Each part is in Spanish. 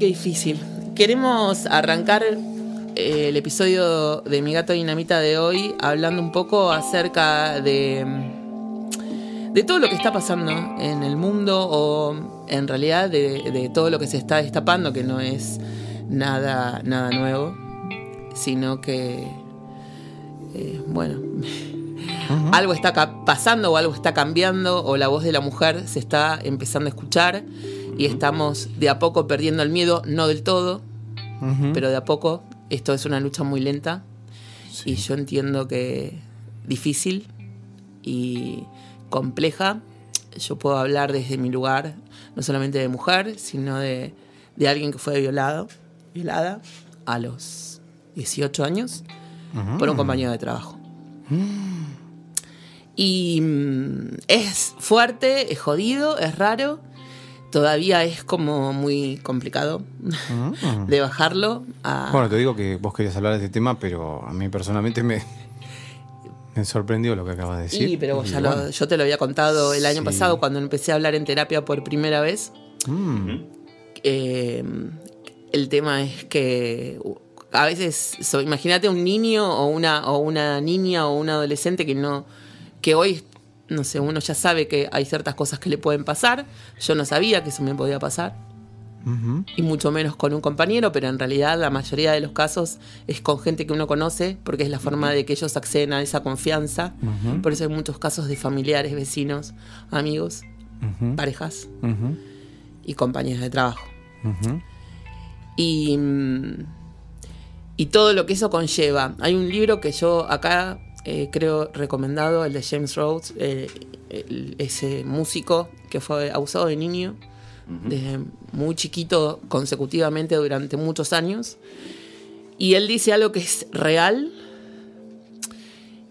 Qué difícil. Queremos arrancar eh, el episodio de Mi Gato Dinamita de hoy hablando un poco acerca de, de todo lo que está pasando en el mundo o en realidad de, de todo lo que se está destapando, que no es nada, nada nuevo, sino que, eh, bueno, algo está pasando o algo está cambiando o la voz de la mujer se está empezando a escuchar y estamos de a poco perdiendo el miedo, no del todo, pero de a poco. Esto es una lucha muy lenta y yo entiendo que difícil y compleja. Yo puedo hablar desde mi lugar, no solamente de mujer, sino de, de alguien que fue violado, violada a los 18 años por un compañero de trabajo. Y mm, es fuerte, es jodido, es raro. Todavía es como muy complicado Mm. de bajarlo a... Bueno, te digo que vos querías hablar de este tema, pero a mí personalmente me, me sorprendió lo que acabas de decir. Sí, pero ya lo- yo te lo había contado el año Sí. pasado cuando empecé a hablar en terapia por primera vez. mm, Eh, el tema es que uh, a veces, so- imagínate un niño o una, o una niña o un adolescente que no, que hoy, no sé, uno ya sabe que hay ciertas cosas que le pueden pasar. Yo no sabía que eso me podía pasar. y mucho menos con un compañero, pero en realidad la mayoría de los casos es con gente que uno conoce, porque es la forma de que ellos acceden a esa confianza. Por eso hay muchos casos de familiares, vecinos, amigos, parejas y compañeros de trabajo. Y, y todo lo que eso conlleva. Hay un libro que yo acá eh, creo recomendado, el de James Rhodes, eh, el- ese músico que fue abusado de niño desde muy chiquito consecutivamente durante muchos años. Y él dice algo que es real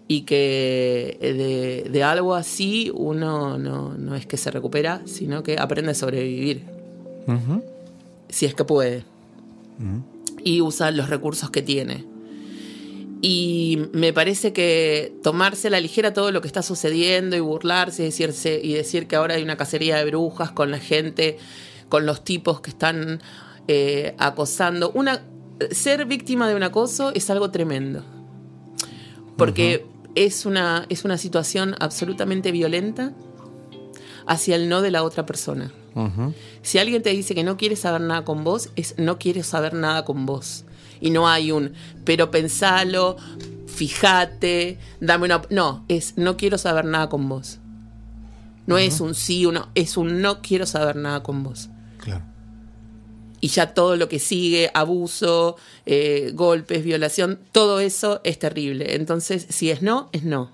y que de, de algo así uno no, no es que se recupera, sino que aprende a sobrevivir, si es que puede. Y usa los recursos que tiene. Y me parece que tomarse a la ligera todo lo que está sucediendo y burlarse y decirse, y decir que ahora hay una cacería de brujas con la gente, con los tipos que están eh, acosando. Una, ser víctima de un acoso es algo tremendo. Porque es, una, es una situación absolutamente violenta hacia el no de la otra persona. Si alguien te dice que no quiere saber nada con vos, es no quiere saber nada con vos. Y no hay un, pero pensalo, fíjate, dame una... No, es no quiero saber nada con vos. No es un sí o no, es un no quiero saber nada con vos. Claro. Y ya todo lo que sigue, abuso, eh, golpes, violación, todo eso es terrible. Entonces, si es no, es no.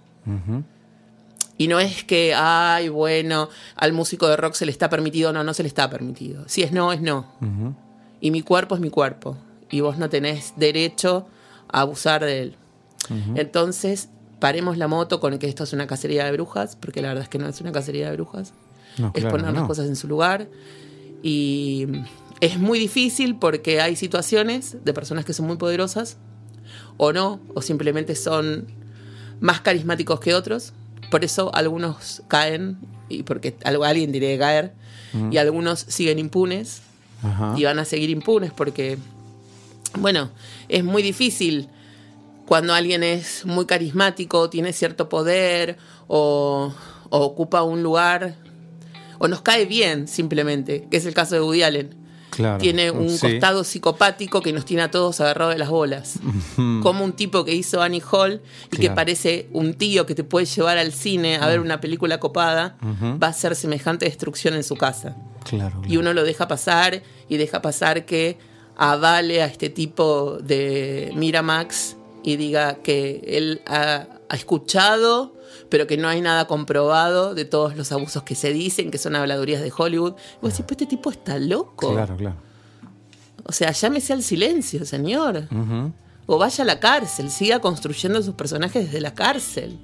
Y no es que, ay, bueno, al músico de rock se le está permitido, no, no se le está permitido. Si es no, es no. Y mi cuerpo es mi cuerpo. Y vos no tenés derecho a abusar de él. Entonces, paremos la moto con que esto es una cacería de brujas, porque la verdad es que no es una cacería de brujas. No, es claro, poner las cosas en su lugar. Y es muy difícil porque hay situaciones de personas que son muy poderosas, o no, o simplemente son más carismáticos que otros. Por eso algunos caen, y porque alguien que caer, y algunos siguen impunes Ajá. y van a seguir impunes porque, bueno, es muy difícil cuando alguien es muy carismático, tiene cierto poder o, o ocupa un lugar o nos cae bien simplemente, que es el caso de Woody Allen. Claro. Tiene un Sí. costado psicopático que nos tiene a todos agarrados de las bolas. Como un tipo que hizo Annie Hall y que parece un tío que te puede llevar al cine a ver una película copada, va a hacer semejante destrucción en su casa Claro. y uno lo deja pasar y deja pasar que avale a este tipo de Miramax y diga que él ha, ha escuchado, pero que no hay nada comprobado de todos los abusos que se dicen, que son habladurías de Hollywood. Y vos decís, pues este tipo está loco. Claro, claro. O sea, llámese al silencio, señor. O vaya a la cárcel, siga construyendo sus personajes desde la cárcel.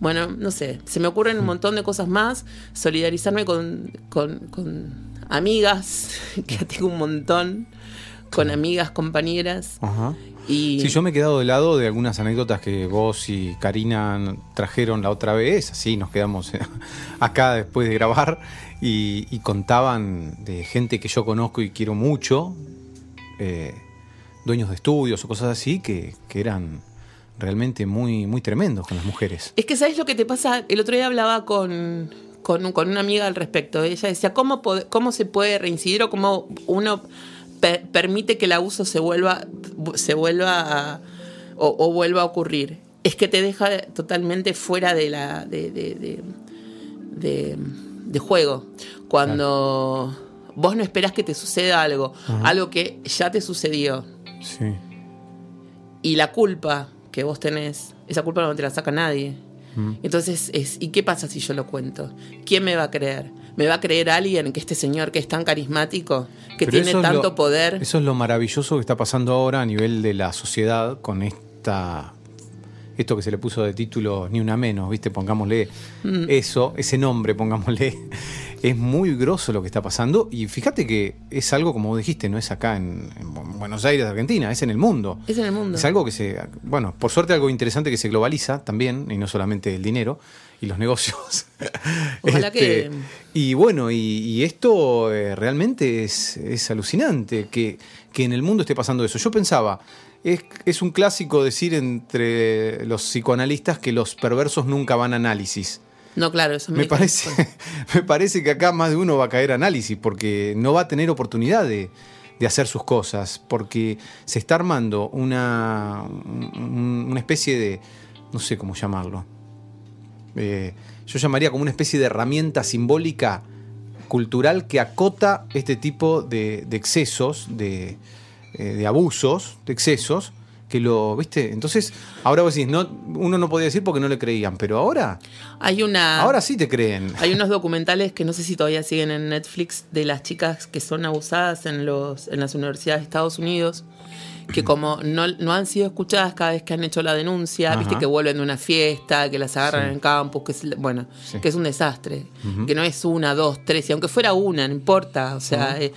Bueno, no sé, se me ocurren un montón de cosas más. Solidarizarme con, con, con amigas, que tengo un montón, con amigas, compañeras, Ajá. Y Sí, yo me he quedado de lado de algunas anécdotas que vos y Karina trajeron la otra vez, así nos quedamos acá después de grabar y, y contaban de gente que yo conozco y quiero mucho, eh, dueños de estudios o cosas así, que, que eran realmente muy, muy tremendos con las mujeres. Es que, ¿sabes lo que te pasa? El otro día hablaba con, con, con una amiga al respecto. Ella decía, ¿cómo, cómo se puede reincidir o cómo uno per- permite que el abuso se vuelva, se vuelva a- o, o vuelva a ocurrir? Es que te deja totalmente fuera de la de, de, de- de- de juego. Cuando vos no esperás que te suceda algo, algo que ya te sucedió. Sí. Y la culpa que vos tenés, esa culpa no te la saca nadie. Mm. Entonces, es, ¿y qué pasa si yo lo cuento? ¿Quién me va a creer? ¿Me va a creer alguien que este señor que es tan carismático, que Pero tiene tanto lo- poder? Eso es lo maravilloso que está pasando ahora a nivel de la sociedad con esta esto que se le puso de título ni una menos, ¿viste? Pongámosle Mm. eso, ese nombre, pongámosle. Es muy grosso lo que está pasando y fíjate que es algo, como dijiste, no es acá en, en Buenos Aires, Argentina, es en el mundo. Es en el mundo. Es algo que se, bueno, por suerte algo interesante que se globaliza también, y no solamente el dinero y los negocios. Ojalá Este, que- Y bueno, y, y esto eh, realmente es, es alucinante que, que en el mundo esté pasando eso. Yo pensaba, es, es un clásico decir entre los psicoanalistas que los perversos nunca van a análisis. No, claro, eso Me parece, me parece que acá más de uno va a caer a análisis porque no va a tener oportunidad de, de hacer sus cosas, porque se está armando una, un- una especie de, no sé cómo llamarlo, Eh, yo llamaría como una especie de herramienta simbólica cultural que acota este tipo de, de excesos, de, eh, de abusos, de excesos, que lo, ¿viste? Entonces, ahora vos decís, no, uno no podía decir porque no le creían, pero ahora... Hay una. Ahora sí te creen. Hay unos documentales que no sé si todavía siguen en Netflix de las chicas que son abusadas en, los, en las universidades de Estados Unidos, que como no, no han sido escuchadas cada vez que han hecho la denuncia, Ajá. viste que vuelven de una fiesta, que las agarran Sí. en el campus, que es, bueno, Sí. que es un desastre, que no es una, dos, tres, y aunque fuera una, no importa, o sea, eh,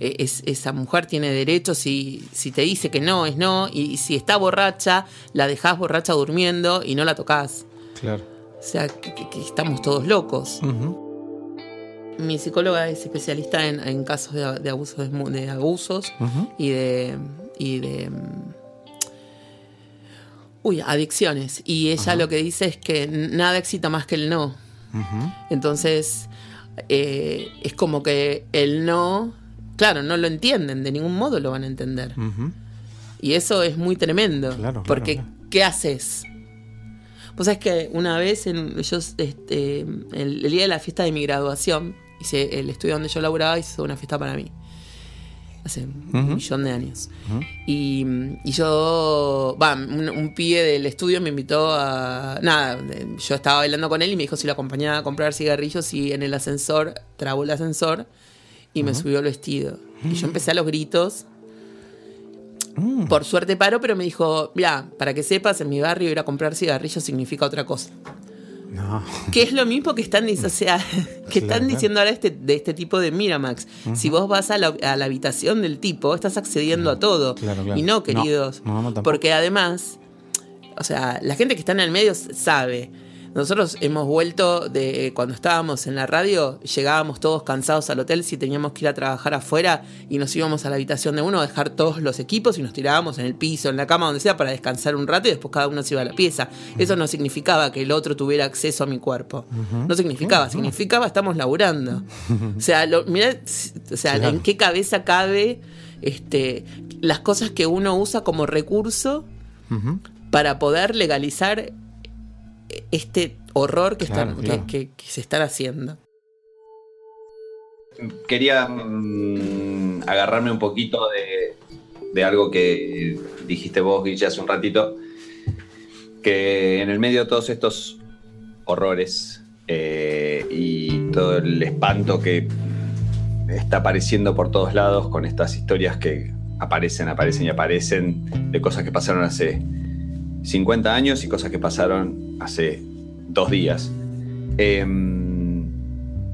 es- esa mujer tiene derechos y si te dice que no, es no, y si está borracha, la dejás borracha durmiendo y no la tocas. Claro. O sea, que- estamos todos locos. Mi psicóloga es especialista en, en casos de, de abusos de, abusos y de y de uy, adicciones y ella lo que dice es que nada excita más que el no. Entonces eh, es como que el no, claro, no lo entienden, de ningún modo lo van a entender. Y eso es muy tremendo. Claro, porque, claro. ¿qué haces? Pues es que una vez, en, yo, este, el, el día de la fiesta de mi graduación, hice el estudio donde yo laburaba, hice una fiesta para mí. Hace un Ujú. millón de años. Y, y yo, va, un, un pibe del estudio me invitó a. Nada, yo estaba bailando con él y me dijo si lo acompañaba a comprar cigarrillos y en el ascensor, trabó el ascensor y me subió el vestido. Y yo empecé a los gritos. Mm. Por suerte paró, pero me dijo, mira, para que sepas, en mi barrio ir a comprar cigarrillos significa otra cosa. No. Que es lo mismo que están, o sea, que están diciendo ahora este, de este tipo de Miramax. Si vos vas a la, a la habitación del tipo, estás accediendo a todo. Claro, claro. Y no, queridos. no, no, porque además, o sea, la gente que está en el medio sabe. Nosotros hemos vuelto de cuando estábamos en la radio, llegábamos todos cansados al hotel si teníamos que ir a trabajar afuera y nos íbamos a la habitación de uno a dejar todos los equipos y nos tirábamos en el piso, en la cama, donde sea, para descansar un rato y después cada uno se iba a la pieza. Eso no significaba que el otro tuviera acceso a mi cuerpo. No significaba, significaba estamos laburando. O sea, lo, mirá, o sea, Claro. en qué cabeza cabe este, las cosas que uno usa como recurso para poder legalizar este horror que, Claro, están, claro. Que, que- que se están haciendo. Quería mm, agarrarme un poquito de, de algo que dijiste vos, Guille, hace un ratito, que en el medio de todos estos horrores eh, y todo el espanto que está apareciendo por todos lados con estas historias que aparecen, aparecen y aparecen de cosas que pasaron hace 50 años y cosas que pasaron hace dos días. Em,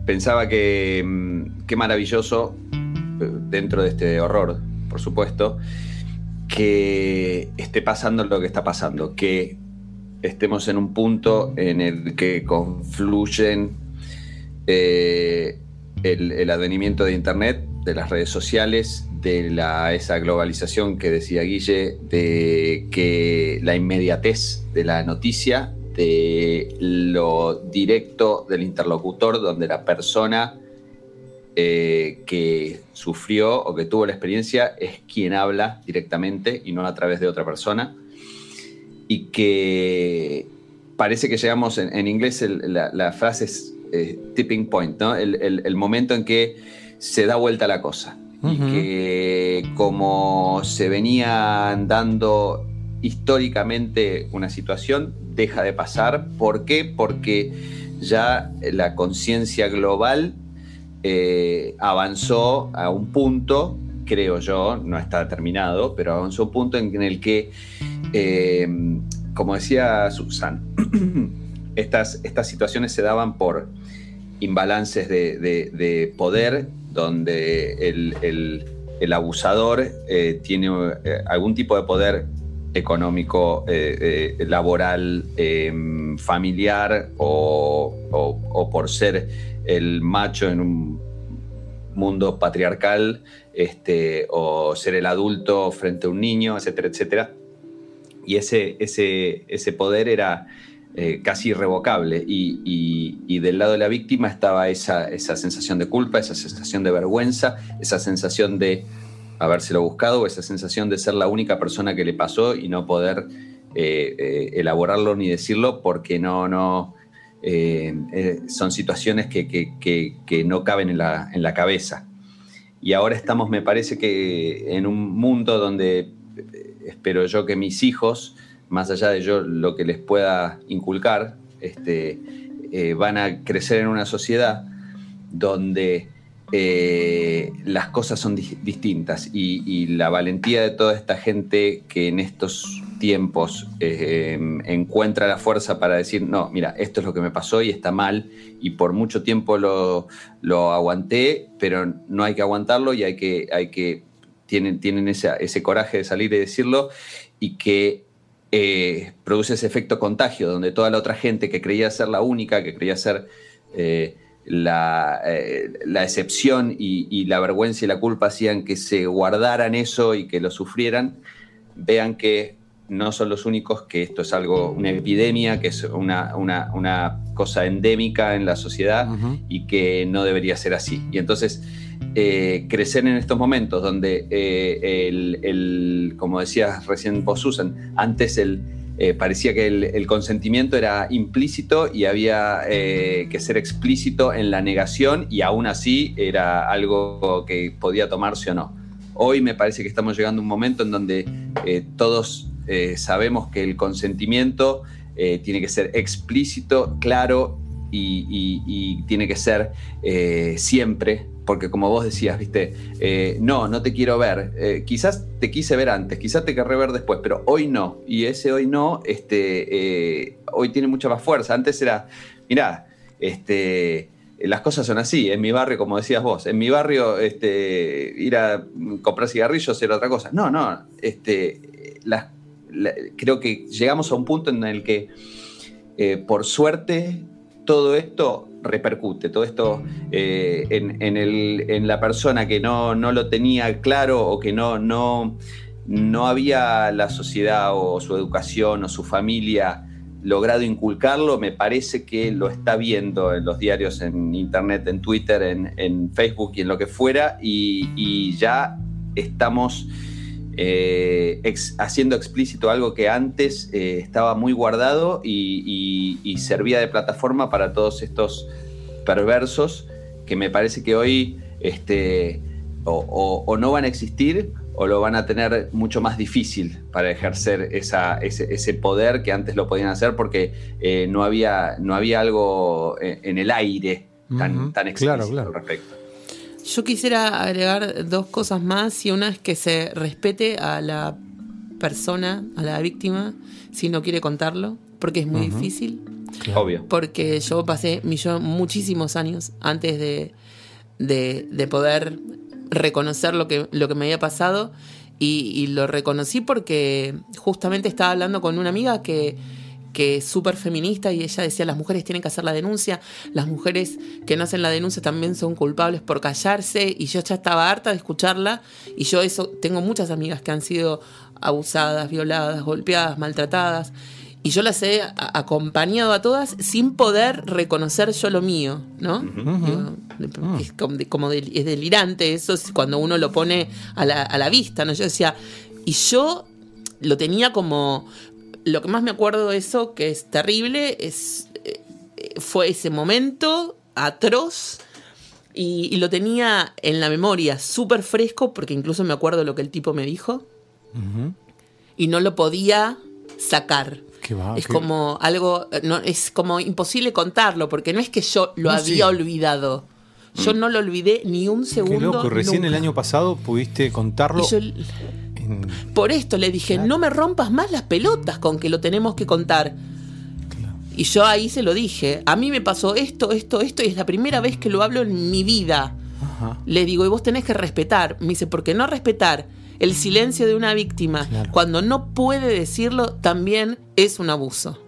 pensaba que mm, qué maravilloso, eh, dentro de este horror, por supuesto, que esté pasando lo que está pasando, que estemos en un punto en el que confluyen eh, el, advenimiento de Internet, de las redes sociales, de la, esa globalización que decía Guille, de que la inmediatez de la noticia, de lo directo del interlocutor, donde la persona eh, que sufrió o que tuvo la experiencia es quien habla directamente y no a través de otra persona. Y que parece que llegamos, en, inglés la, frase es eh, tipping point, ¿no? El, momento en que se da vuelta la cosa. Y que como se venía dando históricamente una situación, deja de pasar. ¿Por qué? Porque ya la conciencia global eh, avanzó a un punto, creo yo, no está terminado, pero avanzó a un punto en, el que, eh, como decía Susan, estas, estas situaciones se daban por imbalances de, poder, donde el, abusador eh, tiene algún tipo de poder económico, laboral, familiar o, por ser el macho en un mundo patriarcal, este, o ser el adulto frente a un niño, etcétera, etcétera. Y ese, ese, ese poder era eh, casi irrevocable. Y, del lado de la víctima estaba esa, esa sensación de culpa, esa sensación de vergüenza, esa sensación de habérselo buscado, esa sensación de ser la única persona que le pasó y no poder eh, eh, elaborarlo ni decirlo porque no, no, son situaciones que, no caben en la, cabeza. Y ahora estamos, me parece que en un mundo donde espero yo que mis hijos, más allá de yo lo que les pueda inculcar, este, van a crecer en una sociedad donde las cosas son distintas y, la valentía de toda esta gente que en estos tiempos eh, encuentra la fuerza para decir, no, mira, esto es lo que me pasó y está mal, y por mucho tiempo lo, aguanté, pero no hay que aguantarlo y hay que, hay que tienen, tienen ese, coraje de salir y decirlo, y que eh, produce ese efecto contagio, donde toda la otra gente que creía ser la única, que creía ser eh, la, excepción y, y la vergüenza y la culpa hacían que se guardaran eso y que lo sufrieran, vean que no son los únicos, que esto es algo, una epidemia, que es una, una, cosa endémica en la sociedad y que no debería ser así. Y entonces, eh, crecer en estos momentos donde, eh, el, como decías recién vos, Susan, antes el, eh, parecía que el, consentimiento era implícito y había que ser explícito en la negación y aún así era algo que podía tomarse o no. Hoy me parece que estamos llegando a un momento en donde todos sabemos que el consentimiento tiene que ser explícito, claro y, tiene que ser siempre, porque como vos decías, viste, no, no te quiero ver, quizás te quise ver antes, quizás te querré ver después, pero hoy no, y ese hoy no, este, hoy tiene mucha más fuerza, antes era, mirá, este las cosas son así. En mi barrio, como decías vos, en mi barrio este, ir a comprar cigarrillos era otra cosa. No, no, este, las creo que llegamos a un punto en el que, eh, por suerte, todo esto repercute, todo esto eh, en, la persona que no, lo tenía claro o que no, no, no había la sociedad o su educación o su familia logrado inculcarlo, me parece que lo está viendo en los diarios, en internet, en Twitter, en, Facebook y en lo que fuera, y ya estamos eh, haciendo explícito algo que antes eh, estaba muy guardado y, servía de plataforma para todos estos perversos que me parece que hoy este, o, no van a existir o lo van a tener mucho más difícil para ejercer ese, poder que antes lo podían hacer porque eh, no, había, no había algo en el aire tan, tan explícito al respecto. Yo quisiera agregar dos cosas más y una es que se respete a la persona, a la víctima, si no quiere contarlo, porque es muy difícil. Obvio. Porque yo pasé muchísimos años antes de, de, poder reconocer lo que, lo que me había pasado Y, y lo reconocí porque justamente estaba hablando con una amiga que, que es súper feminista y ella decía las mujeres tienen que hacer la denuncia, las mujeres que no hacen la denuncia también son culpables por callarse y yo ya estaba harta de escucharla y yo eso tengo muchas amigas que han sido abusadas, violadas, golpeadas, maltratadas y yo las he acompañado a todas sin poder reconocer yo lo mío, ¿no? Digo, Es como, de- como del- es delirante eso es cuando uno lo pone a la, a la vista, ¿no? Yo decía, y yo lo tenía como... Lo que más me acuerdo de eso, que es terrible, es eh, fue ese momento atroz y, y lo tenía en la memoria súper fresco porque incluso me acuerdo lo que el tipo me dijo y no lo podía sacar. Qué va, es qué- como algo, no, es como imposible contarlo porque no es que yo lo No, había sí. olvidado. Yo no lo olvidé ni un segundo. Qué loco, recién el año pasado pudiste contarlo. Y yo- en- por esto le dije, no me rompas más las pelotas con que lo tenemos que contar. Y yo ahí se lo dije, a mí me pasó esto, esto, esto, y es la primera vez que lo hablo en mi vida. Ajá. Le digo, y vos tenés que respetar. Me dice, porque no respetar el silencio de una víctima Claro. cuando no puede decirlo también es un abuso.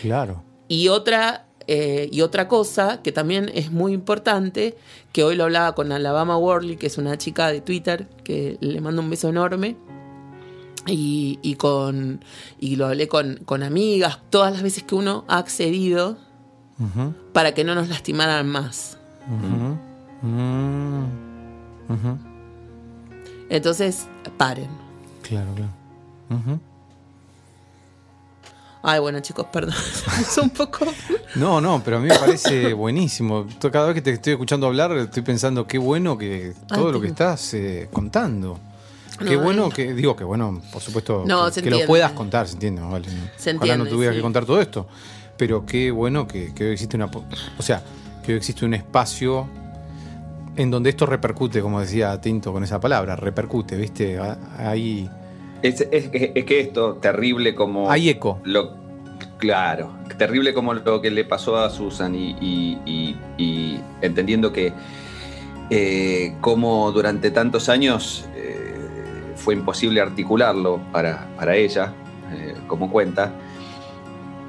Claro. Y otra, eh, y otra cosa que también es muy importante, que hoy lo hablaba con Alabama Worley, que es una chica de Twitter, que le mando un beso enorme. Y, y con y lo hablé con, con amigas, todas las veces que uno ha accedido para que no nos lastimaran más. Entonces, paren. Claro, claro. Ay, bueno, chicos, perdón. Es un poco. No, no, pero a mí me parece buenísimo. Cada vez que te estoy escuchando hablar, estoy pensando qué bueno que todo Ay, lo que estás eh, contando. Qué No, bueno que, digo que bueno, por supuesto, No, que, lo entiende. puedas contar, se entiende, vale. Se Ojalá no entiende, tuvieras sí. que contar todo esto. Pero qué bueno que, que hoy existe una. O sea, que hoy existe un espacio en donde esto repercute, como decía Tinto con esa palabra, repercute, ¿viste? Hay, Es, es que- es que esto, terrible como. hay eco. Lo, claro, terrible como lo que le pasó a Susan y, y- y- y entendiendo que eh, como durante tantos años eh, fue imposible articularlo para, para ella, eh, como cuenta,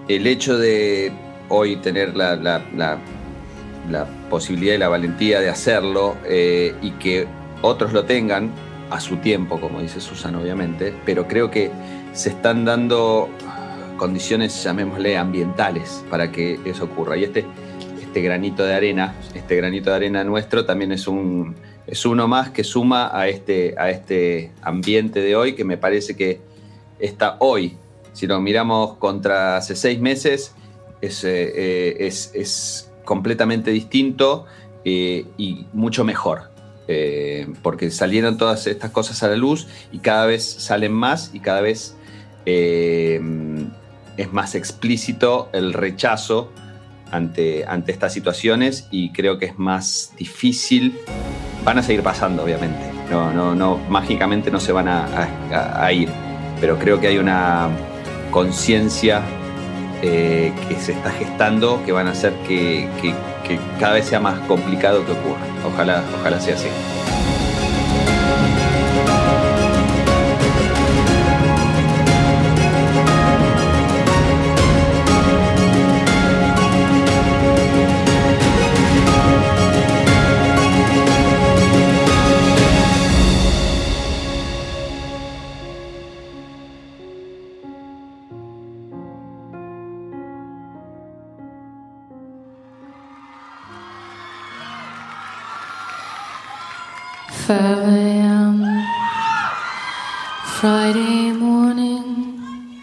el hecho de hoy tener la, la- la- la posibilidad y la valentía de hacerlo y que otros lo tengan a su tiempo, como dice Susan, obviamente, pero creo que se están dando condiciones, llamémosle, ambientales para que eso ocurra. Y este, este granito de arena, este granito de arena nuestro también es un es uno más que suma a este, a este ambiente de hoy que me parece que está hoy. Si lo miramos contra hace seis meses, es, eh, eh, es, es completamente distinto eh, y mucho mejor. Eh, porque salieron todas estas cosas a la luz y cada vez salen más y cada vez eh, es más explícito el rechazo ante, ante estas situaciones y creo que es más difícil. Van a seguir pasando, obviamente. No, no, no, mágicamente no se van a, a- ir. Pero creo que hay una conciencia eh, que se está gestando que van a hacer que- cada vez sea más complicado que ocurra. Ojalá, ojalá sea así. Five a.m. Friday morning,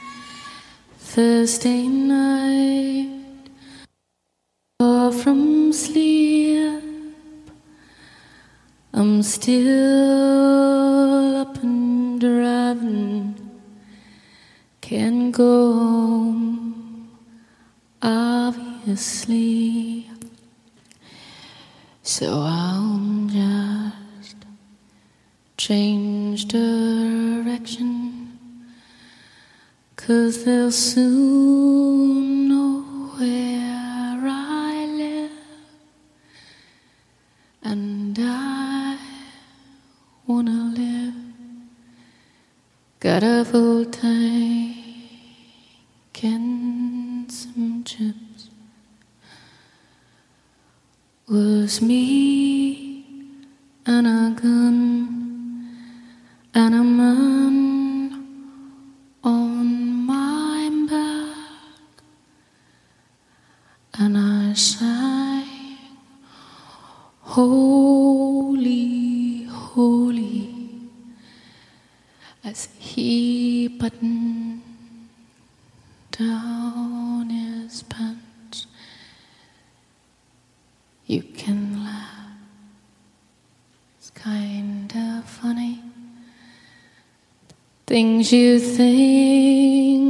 Thursday night, far from sleep. I'm still up and driving, can't go home, obviously. So I'm just Change direction, cause they'll soon know where I live, and I wanna live. Got a full tank and some chips. Was me and a gun and a man on my back, and I sang, Oh. things you think.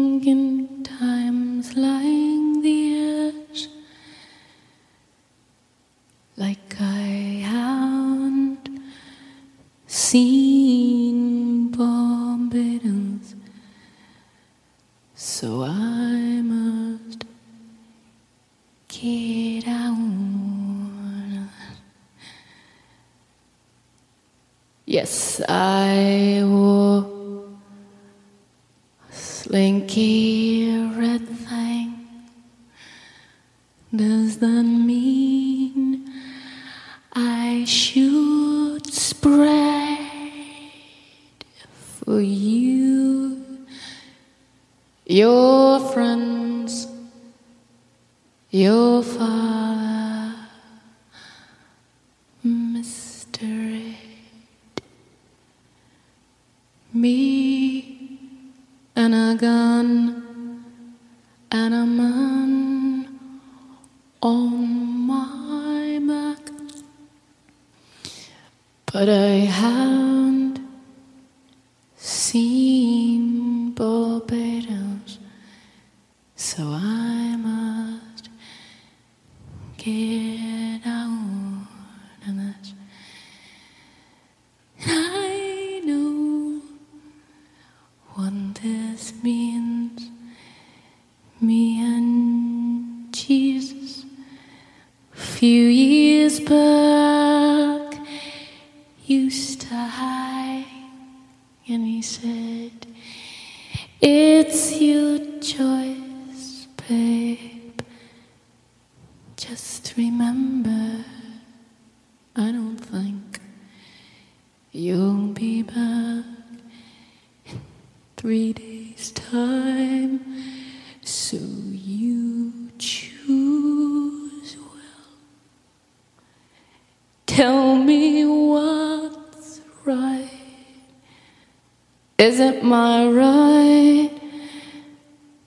my right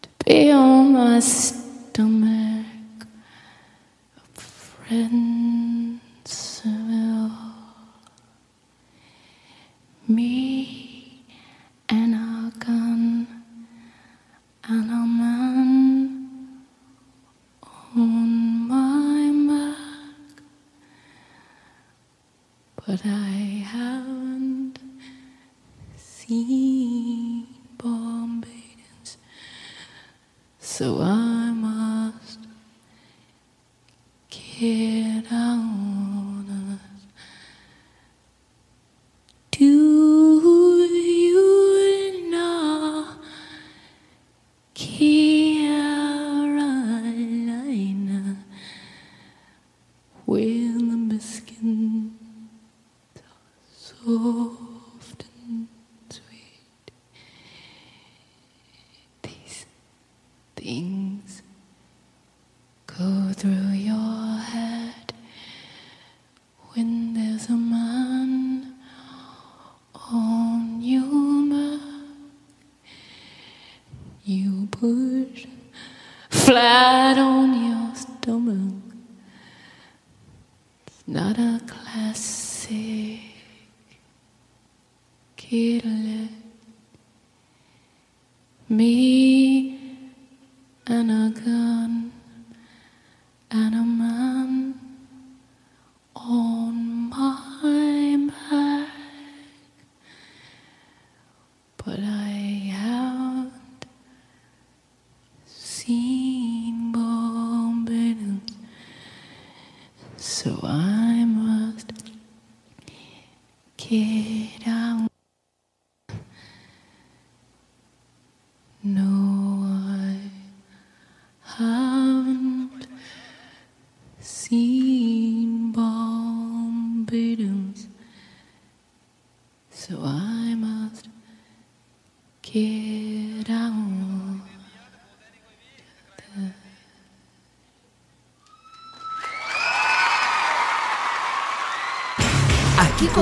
to be on my stomach, a friend's will, me and our gun and our man on my back, but I.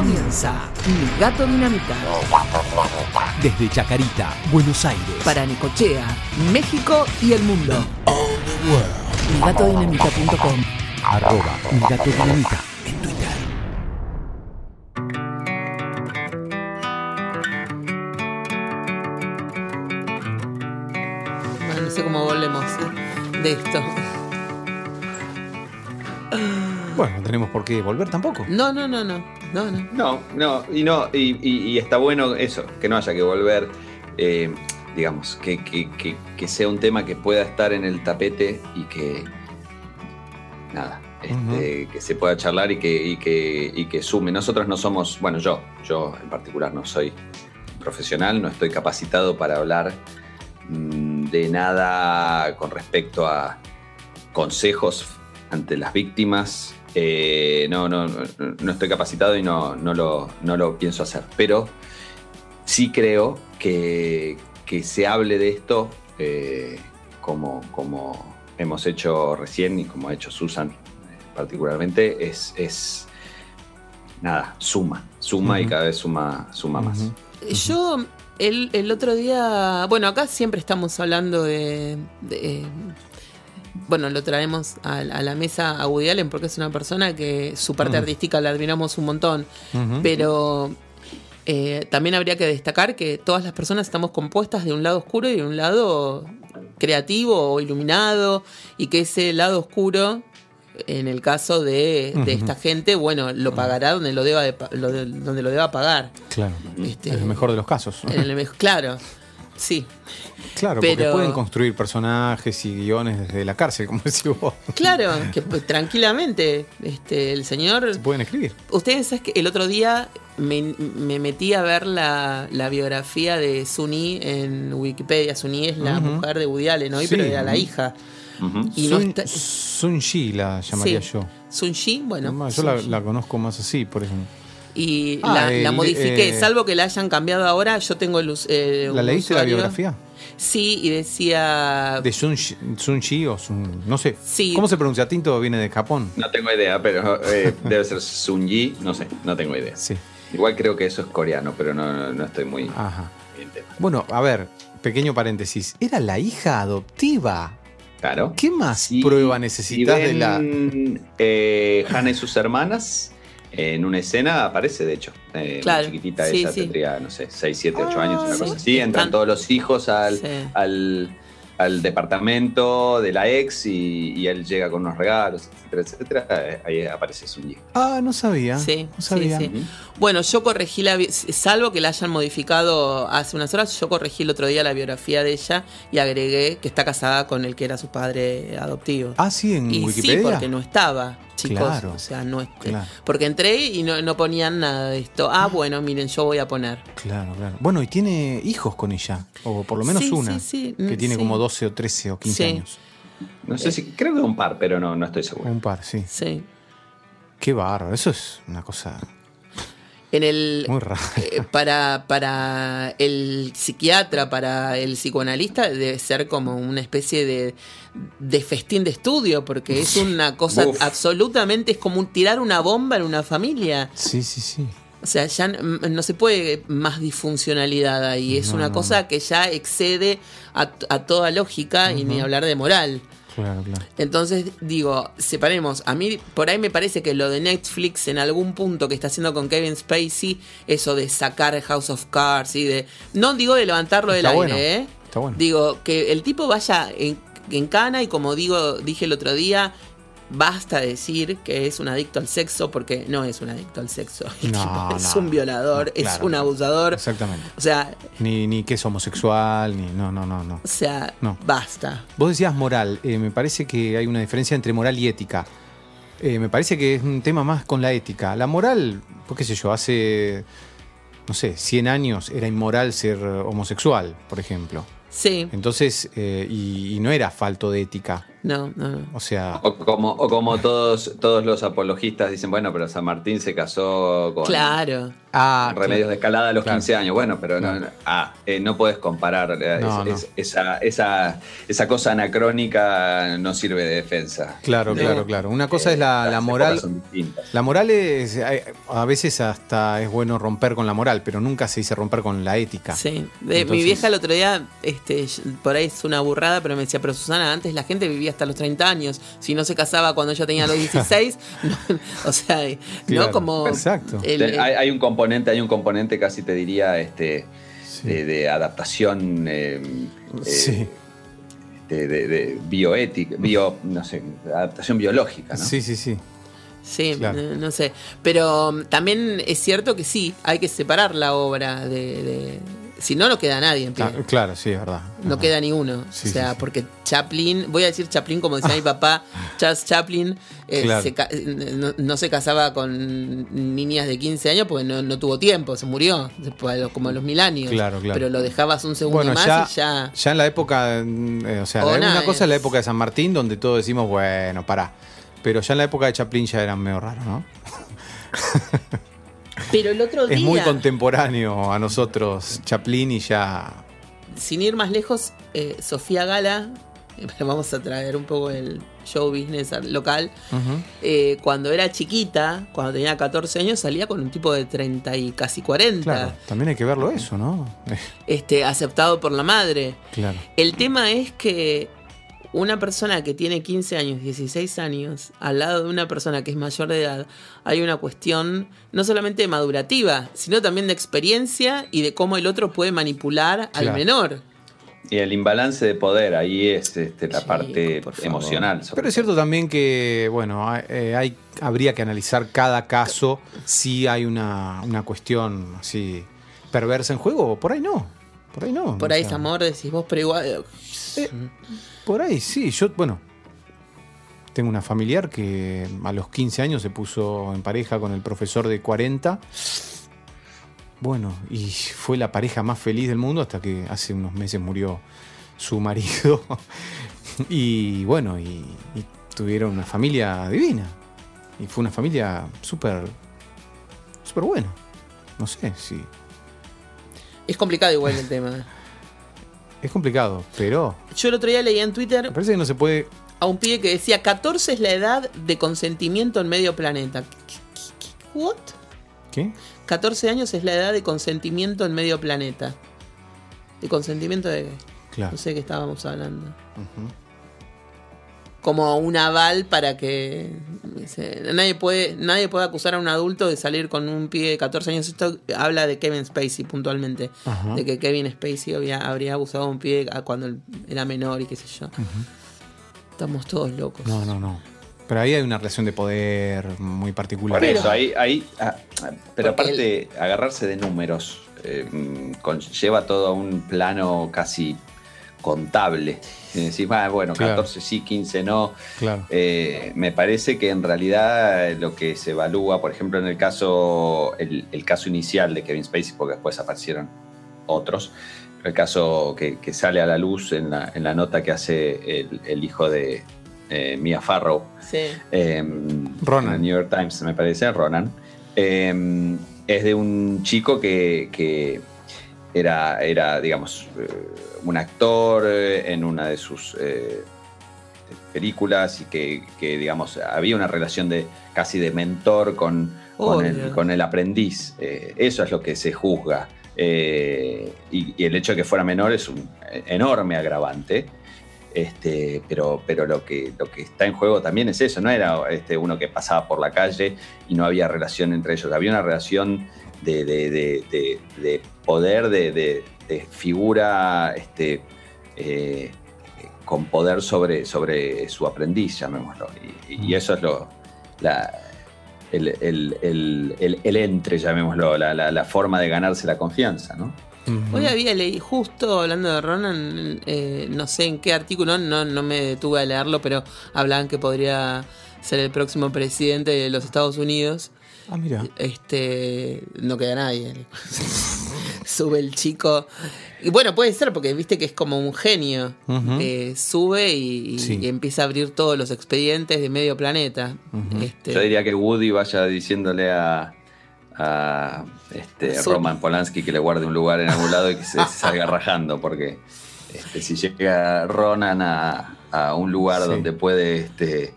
comienza Mi Gato Dinamita. Desde Chacarita, Buenos Aires. Para Necochea, México y el mundo. MiGatoDinamita.com Arroba Mi Gato Dinamita Bueno, no tenemos por qué volver tampoco. No, no, no, no. No, no. No, no, y no, y, y- y está bueno eso, que no haya que volver, eh, digamos, que, que- que- que sea un tema que pueda estar en el tapete y que nada, este, que se pueda charlar y que, y que, y que sume. Nosotros no somos, bueno, yo, yo en particular no soy profesional, no estoy capacitado para hablar mm, de nada con respecto a consejos ante las víctimas. Eh, no, no, no, no estoy capacitado y no, no, lo, no lo pienso hacer. Pero sí creo que, que se hable de esto eh, como, como hemos hecho recién y como ha hecho Susan eh, particularmente, es, es nada, suma, suma y cada vez suma, suma más. Ujú. Yo el, el otro día, bueno, acá siempre estamos hablando de, de, eh, bueno, lo traemos a, a la mesa a Woody Allen porque es una persona que su parte artística la admiramos un montón, pero eh, también habría que destacar que todas las personas estamos compuestas de un lado oscuro y de un lado creativo o iluminado y que ese lado oscuro en el caso de, de esta gente, bueno, lo pagará donde lo deba, de lo de- donde lo deba pagar. Claro. Este, En el mejor de los casos. En el claro, sí. Claro, porque pueden construir personajes y guiones desde la cárcel, como decís vos. Claro, que pues, tranquilamente este, el señor... Se pueden escribir. Ustedes saben que el otro día me, me metí a ver la, la biografía de Suni en Wikipedia. Suni es la mujer de Woody Allen, ¿no? Sí. pero era la hija. Y no Sun, está- Sun Shi la llamaría Sí. yo. Sun Shi, bueno. Yo la conozco más así, por ejemplo. Y Ah, la, el- la modifiqué, eh, salvo que la hayan cambiado ahora. Yo tengo el. eh, ¿La leíste la biografía? Sí, y decía. De Sun Shi, Sun Shi o Sun. No sé. Sí. ¿Cómo se pronuncia? Tinto viene de Japón. No tengo idea, pero eh, debe ser Sunji, no sé, no tengo idea. Sí. Igual creo que eso es coreano, pero no, no, no estoy muy Ajá. Bueno, a ver, pequeño paréntesis. Era la hija adoptiva. Claro. ¿Qué más Sí, prueba si necesitas de la.? eh, Hannah y sus hermanas, en una escena aparece, de hecho. Eh, Claro, chiquitita, sí, ella sí. tendría, no sé, 6, 7, 8 años, una sí. cosa así. Entran todos los hijos al, al, al departamento de la ex y, y él llega con unos regalos, etcétera, etcétera. Eh, Ahí aparece Sunji. Ah, no sabía. Sí, no sabía. sí, sí. Bueno, yo corregí la. Salvo que la hayan modificado hace unas horas, yo corregí el otro día la biografía de ella y agregué que está casada con el que era su padre adoptivo. Ah, sí, en y Wikipedia. sí, porque no estaba, chicos. Claro. O sea, no es- Claro. Porque entré y no, no ponían nada de esto. Ah, bueno, miren, yo voy a poner. Claro, claro. Bueno, y tiene hijos con ella. O por lo menos Sí, una. sí, sí, Que mm, tiene sí. como 12 o 13 o 15 Sí. años. No sé si, creo que un par, pero no, no estoy seguro. Un par, sí. Sí. Qué bárbaro. Eso es una cosa En el. muy rara. eh, para, para el psiquiatra, para el psicoanalista, debe ser como una especie de, de festín de estudio, porque es una cosa Uf. absolutamente, es como un- tirar una bomba en una familia. Sí, sí, sí. O sea, ya no se puede más disfuncionalidad ahí. Es No, una no, cosa que ya excede a, a toda lógica y ni hablar de moral. Claro, claro. Entonces, digo, separemos. A mí, por ahí me parece que lo de Netflix en algún punto que está haciendo con Kevin Spacey, eso de sacar House of Cards y de. No digo de levantarlo del aire, ¿eh? está bueno. Digo, que el tipo vaya en, en cana y como digo, dije el otro día. Basta decir que es un adicto al sexo porque no es un adicto al sexo. No, tipo es no, un violador, no, es un abusador. Exactamente. O sea, Ni, ni que es homosexual, ni. No, no, no, no. o sea, No. basta. Vos decías moral. eh, me parece que hay una diferencia entre moral y ética. Eh, me parece que es un tema más con la ética. La moral, pues qué sé yo, hace, no sé, 100 años era inmoral ser homosexual, por ejemplo. Sí. Entonces, eh, y, y no era falto de ética. No, no, no. O sea, O como, o como todos, todos los apologistas dicen, bueno, pero San Martín se casó con Claro. ah, remedios de escalada a los Claro. 15 años. Bueno, pero no, no, ah, eh, no puedes comparar. eh, No, es- no. es- esa, esa, esa cosa anacrónica no sirve de defensa. Claro, claro, claro. Una cosa eh, es la, las la moral. son distintas. La moral es. eh, A veces hasta es bueno romper con la moral, pero nunca se dice romper con la ética. Sí. De- mi vieja el otro día, este, por ahí es una burrada, pero me decía, pero Susana, antes la gente vivía hasta los 30 años. Si no se casaba cuando yo tenía los 16, no, o sea, Claro, no como. exacto. el- el- hay, hay un componente, hay un componente casi te diría este, Sí. de, de adaptación eh, eh, Sí. de, de- de bioética, bio, no sé, adaptación biológica, ¿no? Sí, sí, sí. Sí, Claro. no, no sé. Pero um, también es cierto que sí, hay que separar la obra de. Si no, no queda nadie en pie. Claro, claro, sí, es verdad. No queda ni uno. Sí, o sea, sí, porque Chaplin, voy a decir Chaplin como decía mi papá, Charles Chaplin, eh, Claro. se ca- no, no se casaba con niñas de 15 años porque no, no tuvo tiempo, se murió, después, como a los mil años. Claro, claro. Pero lo dejabas un segundo Bueno, más ya, y ya. ya en la época, mm, eh, o sea, una cosa es la época de San Martín, donde todos decimos, bueno, pará. Pero ya en la época de Chaplin ya eran medio raros, ¿no? Pero el otro día, Es muy contemporáneo a nosotros Chaplin y ya. sin ir más lejos, eh, Sofía Gala, vamos a traer un poco el show business al- local. Eh, cuando era chiquita, cuando tenía 14 años, salía con un tipo de 30 y casi 40. Claro, también hay que verlo eso, ¿no? Este, aceptado por la madre. claro. El tema es que una persona que tiene 15 años, 16 años, al lado de una persona que es mayor de edad, hay una cuestión no solamente madurativa, sino también de experiencia y de cómo el otro puede manipular al Claro. menor. Y el imbalance de poder, ahí es este, la Sí, parte emocional. sobre Pero es cierto también que, bueno, hay, eh, hay- habría que analizar cada caso si hay una, una cuestión así perversa en juego, o por ahí no. Por ahí no. Por o ahí sea, es amor, decís vos, pero igual. Por ahí sí, yo, bueno, tengo una familiar que a los 15 años se puso en pareja con el profesor de 40. Bueno, y fue la pareja más feliz del mundo hasta que hace unos meses murió su marido. y bueno, y, tuvieron una familia divina. Y fue una familia súper, súper buena. No sé si... Es complicado igual el tema. Es complicado, pero Yo el otro día leía en me Twitter parece que no se puede... a un pibe que decía 14 es la edad de consentimiento en medio planeta. ¿Qué- qué- qué- ¿What? ¿Qué? 14 años es la edad de consentimiento en medio planeta. ¿De consentimiento de qué? Claro. No sé qué estábamos hablando. Ujú. Como un aval para que. dice, Nadie puede, nadie puede acusar a un adulto de salir con un pibe de 14 años. Esto habla de Kevin Spacey puntualmente. Ajá. De que Kevin Spacey había- habría abusado a un pibe a- cuando era menor y qué sé yo. Estamos todos locos. No, no, no. Pero ahí hay una relación de poder muy particular. Por eso, ahí, ahí ah, pero aparte, agarrarse de números eh, mm, con- lleva todo a un plano casi contable. Y decís, ah, bueno, Claro. 14 sí, 15 no. Claro. Eh, me parece que en realidad lo que se evalúa, por ejemplo, en el caso, el, el caso inicial de Kevin Spacey, porque después aparecieron otros, el caso que, que sale a la luz en la, en la nota que hace el, el hijo de eh, Mia Farrow, Sí. eh, Ronan. en el New York Times, me parece, Ronan. eh, es de un chico que, que era, era, digamos, eh, un actor eh, en una de sus eh, películas y que, que, digamos, había una relación de casi de mentor con, con, el, Obvio. con el aprendiz. Eh, eso es lo que se juzga. Eh, y, y el hecho de que fuera menor es un enorme agravante. Este, pero pero lo, que, lo que está en juego también es eso, no era este, uno que pasaba por la calle y no había relación entre ellos, había una relación de, de- de- de- de poder, de, de- de figura este, eh, con poder sobre, sobre su aprendiz, llamémoslo. Y, y eso es lo, la, el, el- el- el- el entre, llamémoslo, la, la- la forma de ganarse la confianza, ¿no? Hoy había leído, justo hablando de Ronan, eh, no sé en qué artículo, no, no me detuve a leerlo, pero hablaban que podría ser el próximo presidente de los Estados Unidos. Ah, mira. Este, no queda nadie. sube el chico. Y bueno, puede ser porque viste que es como un genio. Eh, sube y, empieza a abrir todos los expedientes de medio planeta. Este, Yo diría que Woody vaya diciéndole a, a este, Roman Polanski que le guarde un lugar en algún lado y que se, salga rajando, porque este, si llega Ronan a, un lugar donde puede este,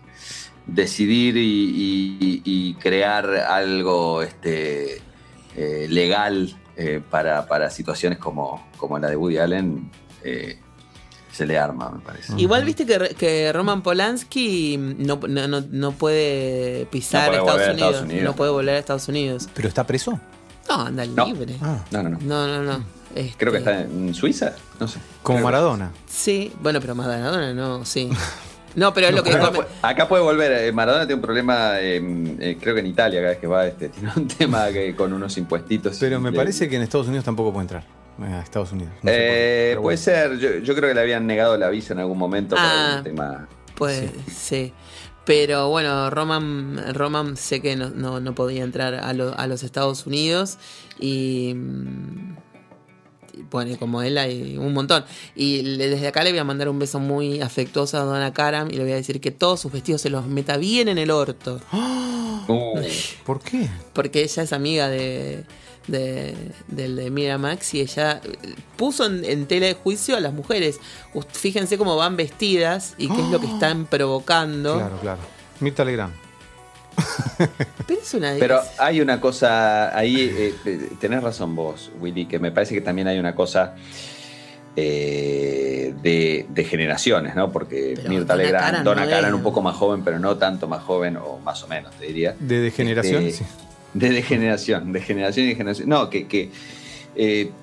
decidir y, crear algo este, eh, legal eh, para, situaciones como, como la de Woody Allen, eh, se le arma, me parece. Igual viste que, Roman Polanski no, puede pisar Estados, Unidos, No puede volver a Estados Unidos. ¿Pero está preso? No, anda libre. Ah. No, no, no. No, no, no. Creo que este está en Suiza, no sé. Como Maradona. Sí, bueno, pero Maradona no, sí. No, pero es lo que. Acá, puede volver. Eh, Maradona tiene un problema, em, eh, creo que en Italia, cada vez que va, este, tiene un tema que, con unos impuestitos. Pero me parece que en Estados Unidos tampoco puede entrar. Eh, a Estados Unidos. puede ser. Yo, creo que le habían negado la visa en algún momento por ah, un tema. Pues sí. Pero bueno, Roman, Roman sé que no, no, podía entrar a, a los Estados Unidos y mm, bueno, como él hay un montón. Y desde acá le voy a mandar un beso muy afectuoso a Donna Karam y le voy a decir que todos sus vestidos se los meta bien en el orto. Oh. ¿Por qué? Porque ella es amiga de, de, del de Miramax y ella puso en, tela de juicio a las mujeres. Fíjense cómo van vestidas y qué es lo que están provocando. Claro, claro. Mirta Legrand. Pero, hay una cosa ahí, eh, eh, tenés razón vos, Willy, que me parece que también hay una cosa eh, de, generaciones, ¿no? Porque Mirta Legrand, Donna Karan un poco más joven, pero no tanto más joven, o más o menos, te diría. ¿De degeneración? Este, sí. De degeneración, de generación y generación. No, que,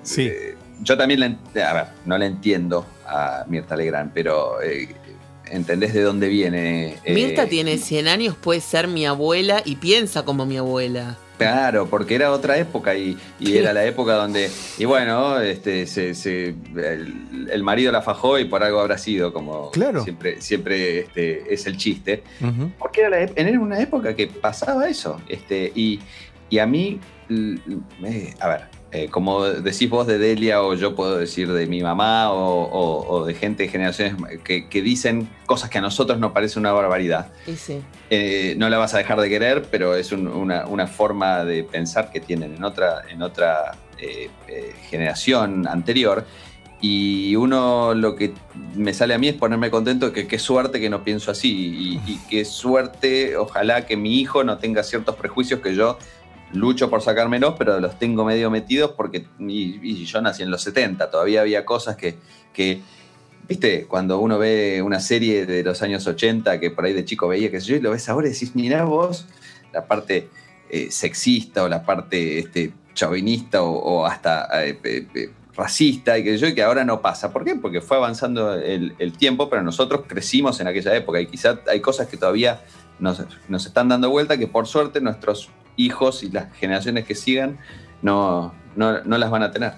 sí. yo también la, a ver, no la entiendo a Mirta Legrand, pero entendés de dónde viene. Eh, Mirta tiene 100 años, puede ser mi abuela y piensa como mi abuela. Claro, porque era otra época y, era la época donde, y bueno, este, se, el, marido la fajó y por algo habrá sido, como claro. siempre, siempre este, es el chiste. Porque era, era, una época que pasaba eso. Este, y, y a mí, eh, a ver, eh, como decís vos de Delia o yo puedo decir de mi mamá o, de gente de generaciones que, dicen cosas que a nosotros nos parece una barbaridad. Eh, no la vas a dejar de querer, pero es una, forma de pensar que tienen en otra, en otra eh, generación anterior. Y uno lo que me sale a mí es ponerme contento que qué suerte que no pienso así y, y qué suerte, ojalá que mi hijo no tenga ciertos prejuicios que yo lucho por sacármelos, pero los tengo medio metidos porque y, yo nací en los 70, todavía había cosas que, viste, cuando uno ve una serie de los años 80 que por ahí de chico veía, que yo, y lo ves ahora y decís, mirá vos, la parte eh, sexista o la parte este, chauvinista o, hasta eh, racista y que yo, y que ahora no pasa. ¿Por qué? Porque fue avanzando el, tiempo, pero nosotros crecimos en aquella época y quizás hay cosas que todavía nos, nos están dando vuelta que por suerte nuestros hijos y las generaciones que sigan no, no, las van a tener.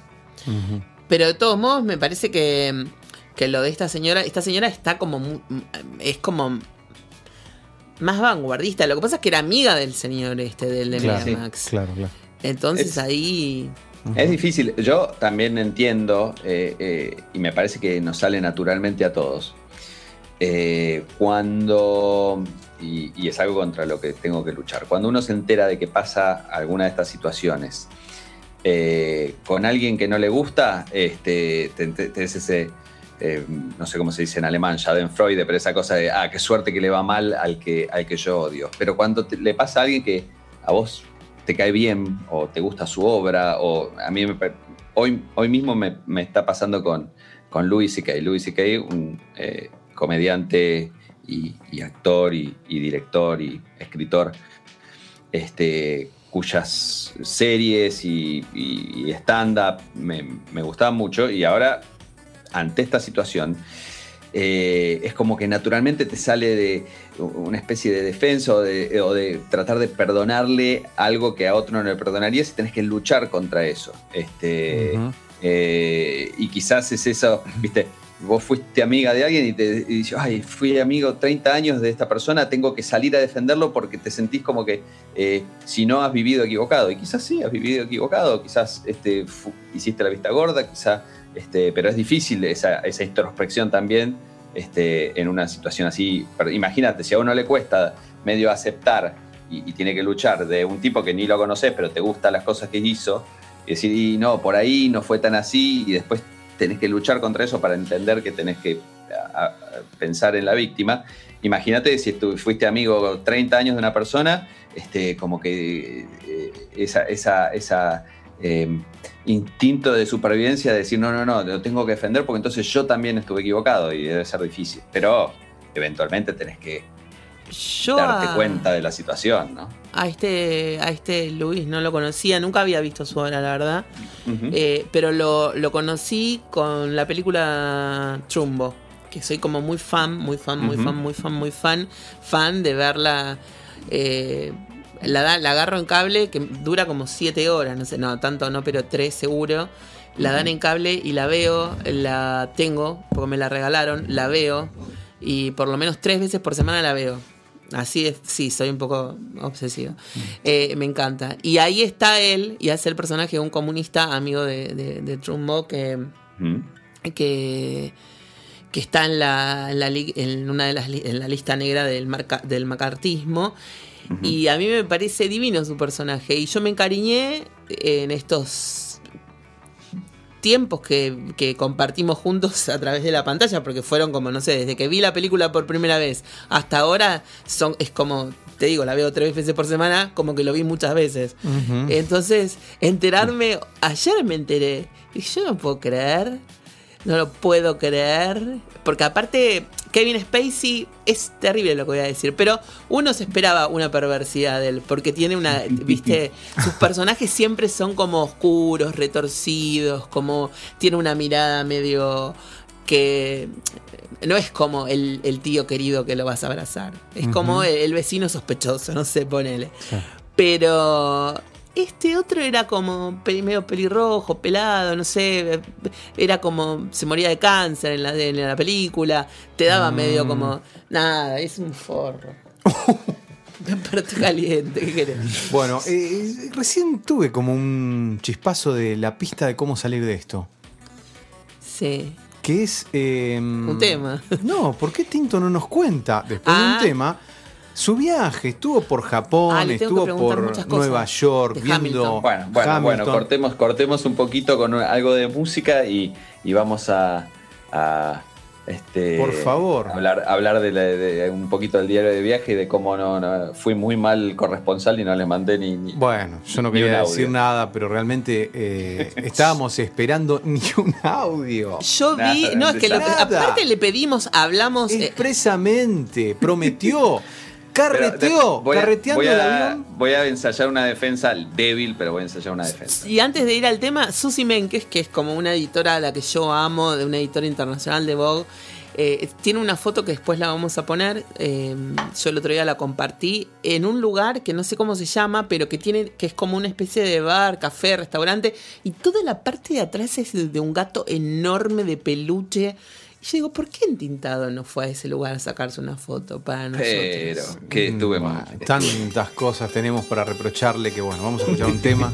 Pero de todos modos, me parece que, lo de esta señora, esta señora está como, es como más vanguardista. Lo que pasa es que era amiga del señor este, del de claro, Claro, claro. Entonces ahí... Es difícil. Yo también entiendo, eh, eh, y me parece que nos sale naturalmente a todos, eh, cuando y, es algo contra lo que tengo que luchar. Cuando uno se entera de que pasa alguna de estas situaciones eh, con alguien que no le gusta, este, tenés ese, eh, no sé cómo se dice en alemán, Schadenfreude, pero esa cosa de, ah, qué suerte que le va mal al que, al que yo odio. Pero cuando le pasa a alguien que a vos te cae bien o te gusta su obra, o a mí hoy, hoy mismo me, está pasando con, con Louis C.K. Louis C.K., un eh, comediante y, actor y, director y escritor, este, cuyas series y, stand-up me, gustaban mucho y ahora, ante esta situación, eh, es como que naturalmente te sale de una especie de defensa o de, tratar de perdonarle algo que a otro no le perdonarías y tenés que luchar contra eso. Este, eh, y quizás es eso, viste, vos fuiste amiga de alguien y te dices, ay, fui amigo 30 años de esta persona, tengo que salir a defenderlo porque te sentís como que eh, si no has vivido equivocado. Y quizás sí, has vivido equivocado, quizás este, hiciste la vista gorda, quizás, este, pero es difícil esa, esa introspección también este, en una situación así. Imagínate, si a uno le cuesta medio aceptar y, y tiene que luchar de un tipo que ni lo conoces, pero te gustan las cosas que hizo, y decir, y no, por ahí no fue tan así, y después tenés que luchar contra eso para entender que tenés que pensar en la víctima. Imagínate si tú fuiste amigo 30 años de una persona, este, como que eh, esa, esa, esa, eh, instinto de supervivencia de decir, no, no, no, lo tengo que defender porque entonces yo también estuve equivocado y debe ser difícil. Pero eventualmente tenés que Yo darte a, cuenta de la situación, ¿no? a este, a este Luis no lo conocía, nunca había visto su obra, la verdad. Eh, pero lo, lo conocí con la película Trumbo, que soy como muy fan, muy fan, muy fan, muy fan, muy fan, fan de verla. eh, la, la agarro en cable, que dura como 7 horas, no sé, no, tanto no, pero 3 seguro. La dan en cable y la veo, la tengo, porque me la regalaron, la veo, y por lo menos tres veces por semana la veo. Así es, sí, soy un poco obsesiva. Eh, me encanta. Y ahí está él, y hace el personaje de un comunista amigo de, de, de Trumbo que, Ujú. que, que está en, la, en, la li- en una de las en la lista negra del, marca- del macartismo. Y a mí me parece divino su personaje. Y yo me encariñé en estos tiempos que, que compartimos juntos a través de la pantalla, porque fueron como, no sé, desde que vi la película por primera vez hasta ahora, son, es como, te digo, la veo tres veces por semana, como que lo vi muchas veces. Entonces, enterarme, ayer me enteré, y yo no puedo creer, no lo puedo creer, porque aparte, Kevin Spacey es terrible lo que voy a decir, pero uno se esperaba una perversidad de él, porque tiene una, viste, sus personajes siempre son como oscuros, retorcidos, como tiene una mirada medio que no es como el, el tío querido que lo vas a abrazar, es como el, el vecino sospechoso, no sé, ponele. Pero este otro era como medio pelirrojo, pelado, no sé. Era como. Se moría de cáncer en la, en la película. Te daba medio como. Nada, es un forro. Pero caliente, ¿qué querés? Bueno, eh, recién tuve como un chispazo de la pista de cómo salir de esto. Sí. Que es. eh, Un tema. No, ¿por qué Tinto no nos cuenta, después de Ah. un tema, su viaje? Estuvo por Japón, Ah, estuvo por Nueva York, viendo. Hamilton. Bueno, bueno, Hamilton. bueno, cortemos, cortemos un poquito con algo de música y, y vamos a, a, este, Por favor. hablar, hablar de, la- de un poquito del diario de viaje y de cómo no, no- fui muy mal corresponsal y no les mandé ni, ni- Bueno, yo no quería decir nada, pero realmente eh, estábamos esperando ni un audio. Yo vi. Nada, No, es que lo- aparte le pedimos, hablamos. eh, Expresamente, prometió, carreteó, voy a- carreteando voy a, el avión. Voy a ensayar una defensa débil, pero voy a ensayar una defensa. Y antes de ir al tema, Susi Menkes, que es como una editora a la que yo amo, de una editora internacional de Vogue, eh, tiene una foto que después la vamos a poner. eh, yo el otro día la compartí en un lugar que no sé cómo se llama, pero que tiene, que es como una especie de bar, café, restaurante, y toda la parte de atrás es de un gato enorme de peluche. Y yo digo, ¿por qué Entintado no fue a ese lugar a sacarse una foto para nosotros? Pero que estuve mal. Tantas cosas tenemos para reprocharle que bueno, vamos a escuchar un tema.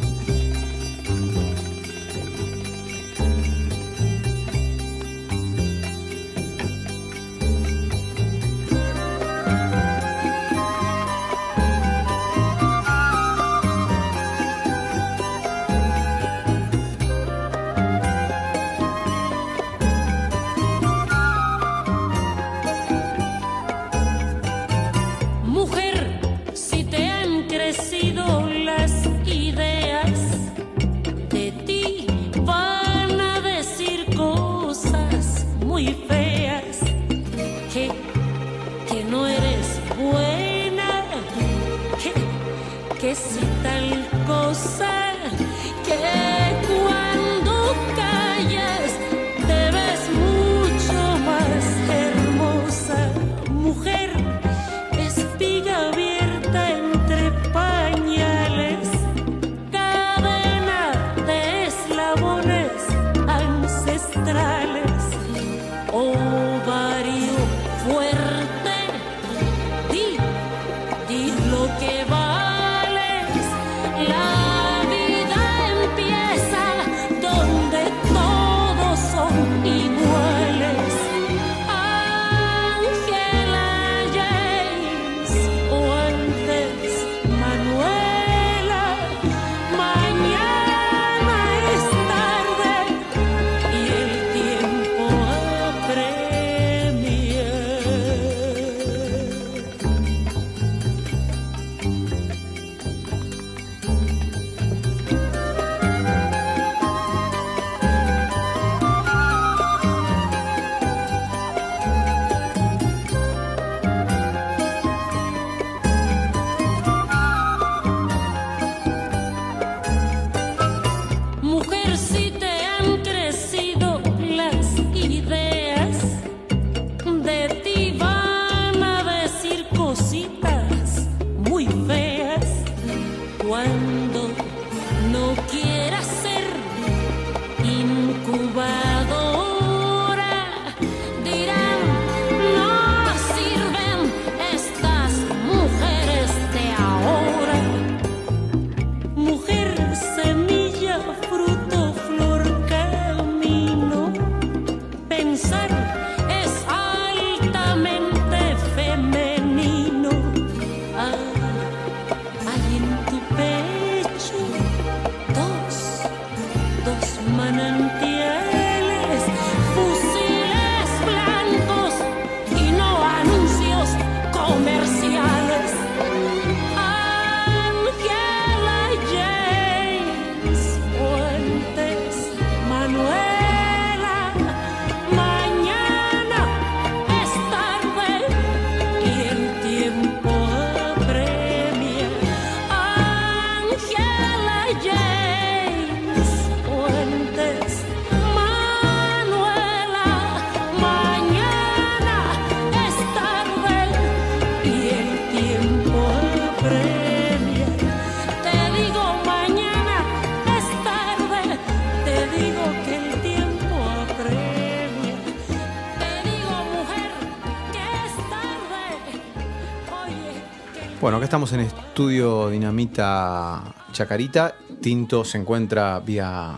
Estudio Dinamita Chacarita. Tinto se encuentra vía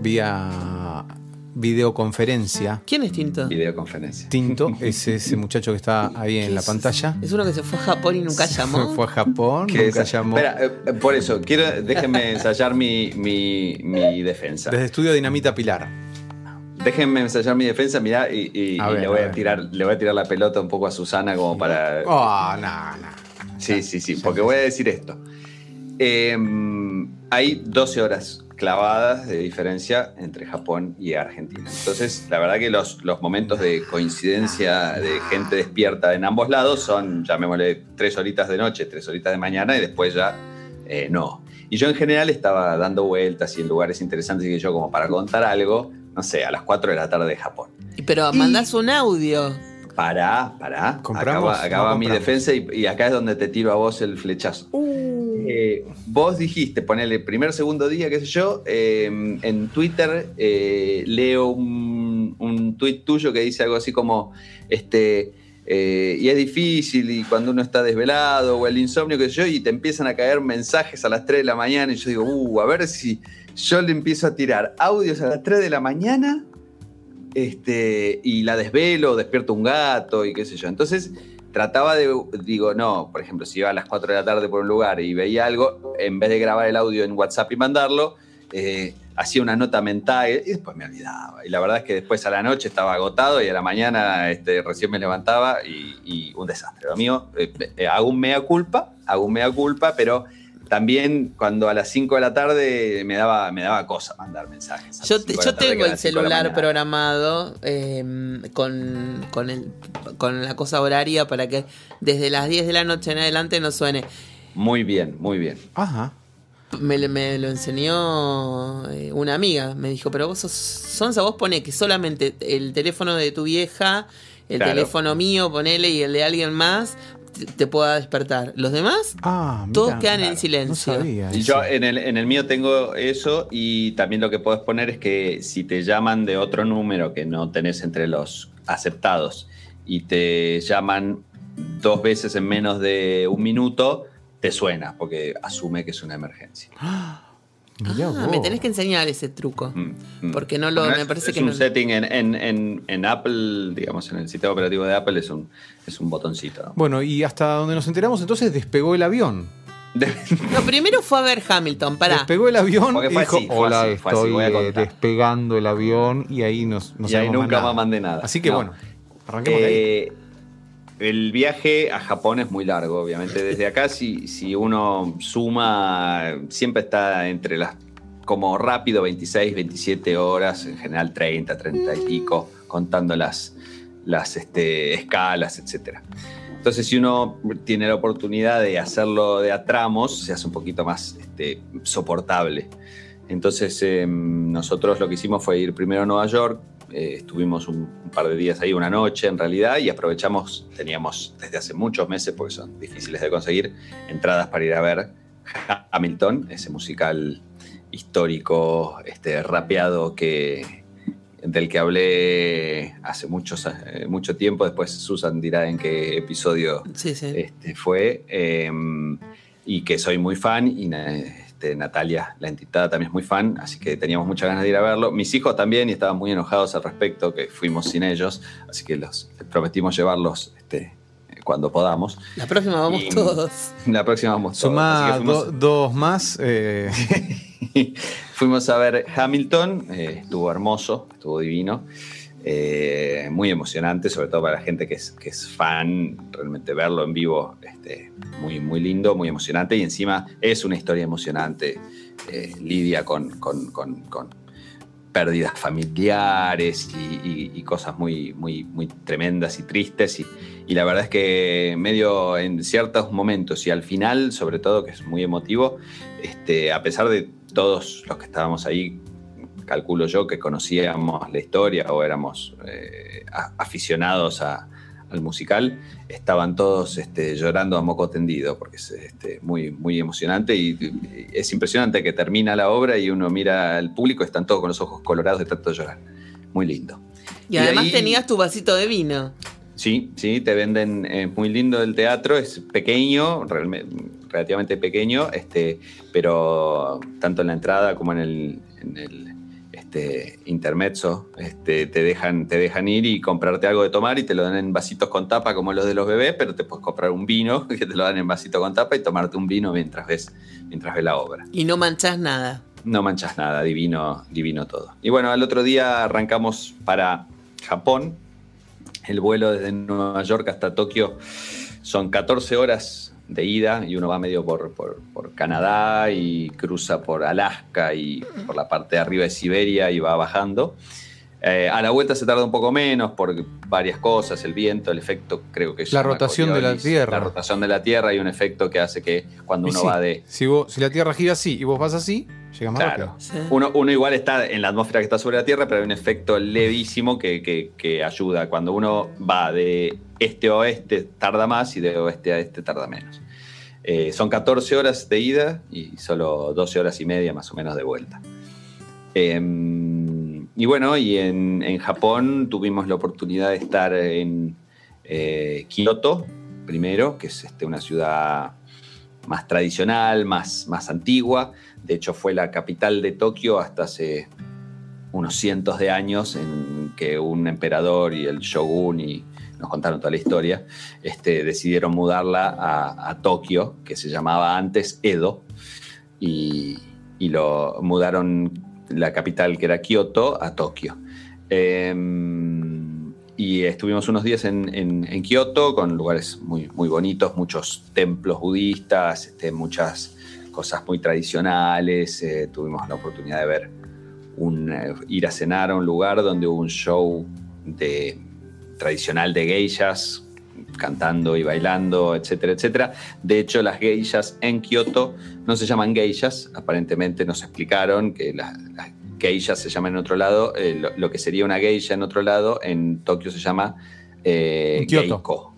vía videoconferencia. ¿Quién es Tinto? Videoconferencia. Tinto es ese muchacho que está ahí en la pantalla. Es uno que se fue a Japón y nunca llamó. Fue a Japón, Que nunca esa- llamó. Espera, eh, por eso, quiero, déjenme ensayar mi, mi, mi defensa. Desde estudio Dinamita Pilar. Déjenme ensayar mi defensa, mirá, y, y- A y ver, le, voy a tirar, le voy a tirar la pelota un poco a Susana como para. Oh, no, no. Sí, sí, sí, porque voy a decir esto. Eh, hay 12 horas clavadas de diferencia entre Japón y Argentina. Entonces, la verdad que los, los momentos de coincidencia de gente despierta en ambos lados son, llamémosle, tres horitas de noche, tres horitas de mañana y después ya eh, no. Y yo en general estaba dando vueltas y en lugares interesantes y que yo como para contar algo, no sé, a las 4 de la tarde de Japón. Y- Pero mandás un audio. Pará, pará. ¿Compramos? Acaba, acaba No mi defensa y, y acá es donde te tiro a vos el flechazo. Eh, vos dijiste, ponele primer, segundo día, qué sé yo, eh, en Twitter eh, leo un, un tuit tuyo que dice algo así como, este, eh, y es difícil y cuando uno está desvelado o el insomnio, qué sé yo, y te empiezan a caer mensajes a las 3 de la mañana y yo digo, uh, a ver si yo le empiezo a tirar audios a las 3 de la mañana este, y la desvelo, despierto un gato y qué sé yo. Entonces trataba de, digo, no, por ejemplo, si iba a las 4 de la tarde por un lugar y veía algo, en vez de grabar el audio en WhatsApp y mandarlo, eh, hacía una nota mental y después me olvidaba. Y la verdad es que después a la noche estaba agotado y a la mañana este, recién me levantaba y, un desastre. Lo mío, eh, eh, hago un mea culpa, hago un mea culpa, pero también cuando a las 5 de la tarde me daba, me daba cosa mandar mensajes. Yo, las te- 5 de yo la tarde, que tengo el las 5 de la celular programado eh, con, con, el, con la cosa horaria para que desde las 10 de la noche en adelante no suene. Muy bien, muy bien. Ajá. Me, me lo enseñó eh, una amiga. Me dijo, pero vos sos Sonsa, vos ponés que solamente el teléfono de tu vieja, el Claro. teléfono mío, ponele, y el de alguien más, te, te pueda despertar. Los demás, Ah, mira, todos quedan en silencio. No sabía. Yo en el, en el mío tengo eso y también lo que puedes poner es que si te llaman de otro número que no tenés entre los aceptados y te llaman dos veces en menos de un minuto, te suena porque asume que es una emergencia. Mirá Ah, me tenés que enseñar ese truco. Mm, mm. Porque no lo- Bueno, me es- parece es que un no- setting en, en- en- en Apple, digamos, en el sistema operativo de Apple es un, es un botoncito. ¿no? Bueno, y hasta donde nos enteramos, entonces despegó el avión. No, primero fue a ver Hamilton, pará. Despegó el avión y dijo, así, hola, así, fue así, estoy eh, contar". despegando el avión y ahí nos, no y ahí nunca más mandé nada. Así que No. bueno, arranquemos de ahí. El viaje a Japón es muy largo, obviamente. Desde acá, si, si uno suma, siempre está entre las, como rápido, 26, 27 horas, en general 30, 30 y pico, contando las, las este, escalas, etc. Entonces, si uno tiene la oportunidad de hacerlo de a tramos, se hace un poquito más este, soportable. Entonces, eh, nosotros lo que hicimos fue ir primero a Nueva York, eh, estuvimos un, un par de días ahí, una noche en realidad, y aprovechamos, teníamos desde hace muchos meses, porque son difíciles de conseguir, entradas para ir a ver Hamilton, ese musical histórico, este, rapeado que, del que hablé hace muchos, eh, mucho tiempo. Después Susan dirá en qué episodio Sí, sí. este, fue. eh, y que soy muy fan. Y este, Natalia, la entidad, también es muy fan. Así que teníamos muchas ganas de ir a verlo. Mis hijos también y estaban muy enojados al respecto, que fuimos sin ellos. Así que los les prometimos llevarlos este, cuando podamos. La próxima vamos Y- todos. La próxima vamos todos. Do- dos más. eh, Fuimos a ver Hamilton, eh, estuvo hermoso, estuvo divino, eh, muy emocionante, sobre todo para la gente que es, fan, realmente verlo en vivo, este, muy, muy lindo, muy emocionante. Y encima es una historia emocionante, eh, lidia con, con- con- con pérdidas familiares y cosas muy, muy, muy tremendas y tristes. Y, y la verdad es que medio en ciertos momentos y al final, sobre todo, que es muy emotivo, este, a pesar de todos los que estábamos ahí, calculo yo que conocíamos la historia o éramos eh, aficionados a- al musical, estaban todos este, llorando a moco tendido, porque es este, muy, muy emocionante y, y es impresionante que termina la obra y uno mira al público, están todos con los ojos colorados de tanto llorar. Muy lindo. Y Y además ahí- tenías tu vasito de vino. Sí, sí, te venden, es muy lindo el teatro, es pequeño, relativamente pequeño, este, pero tanto en la entrada como en el, en el, este, intermezzo, este, te, dejan, te dejan ir y comprarte algo de tomar y te lo dan en vasitos con tapa como los de los bebés, pero te puedes comprar un vino que te lo dan en vasito con tapa y tomarte un vino mientras ves, mientras ves la obra. Y no manchás nada. No manchas nada, divino, divino todo. Y bueno, al otro día arrancamos para Japón. El vuelo desde Nueva York hasta Tokio son 14 horas de ida y uno va medio por, por- por Canadá y cruza por Alaska y por la parte de arriba de Siberia y va bajando. Eh, a la vuelta se tarda un poco menos por varias cosas, el viento, el efecto creo que La rotación de la Tierra. La rotación de la Tierra y un efecto que hace que cuando y uno sí, va de, si, vos- si la Tierra gira así y vos vas así, llega más Claro. rápido. Sí. Uno, uno igual está en la atmósfera que está sobre la Tierra, pero hay un efecto levísimo que, que- que ayuda. Cuando uno va de este a oeste tarda más y de oeste a este tarda menos. Eh, son 14 horas de ida y solo 12 horas y media más o menos de vuelta. Eh, y bueno, y en, en Japón tuvimos la oportunidad de estar en eh, Kioto primero, que es este, una ciudad más tradicional, más, más antigua. De hecho, fue la capital de Tokio hasta hace unos cientos de años en que un emperador y el shogun, y nos contaron toda la historia, este, decidieron mudarla a, Tokio, que se llamaba antes Edo, y, y lo mudaron la capital, que era Kioto, a Tokio. Em, y estuvimos unos días en, en, en Kioto con lugares muy, muy bonitos, muchos templos budistas, este, muchas cosas muy tradicionales. eh, tuvimos la oportunidad de ver un, eh, ir a cenar a un lugar donde hubo un show de, tradicional de geishas cantando y bailando, etcétera, etcétera. De hecho, las geishas en Kioto no se llaman geishas, aparentemente nos explicaron que las, las geishas se llaman en otro lado, eh, lo, lo que sería una geisha en otro lado, en Tokio se llama eh, geiko.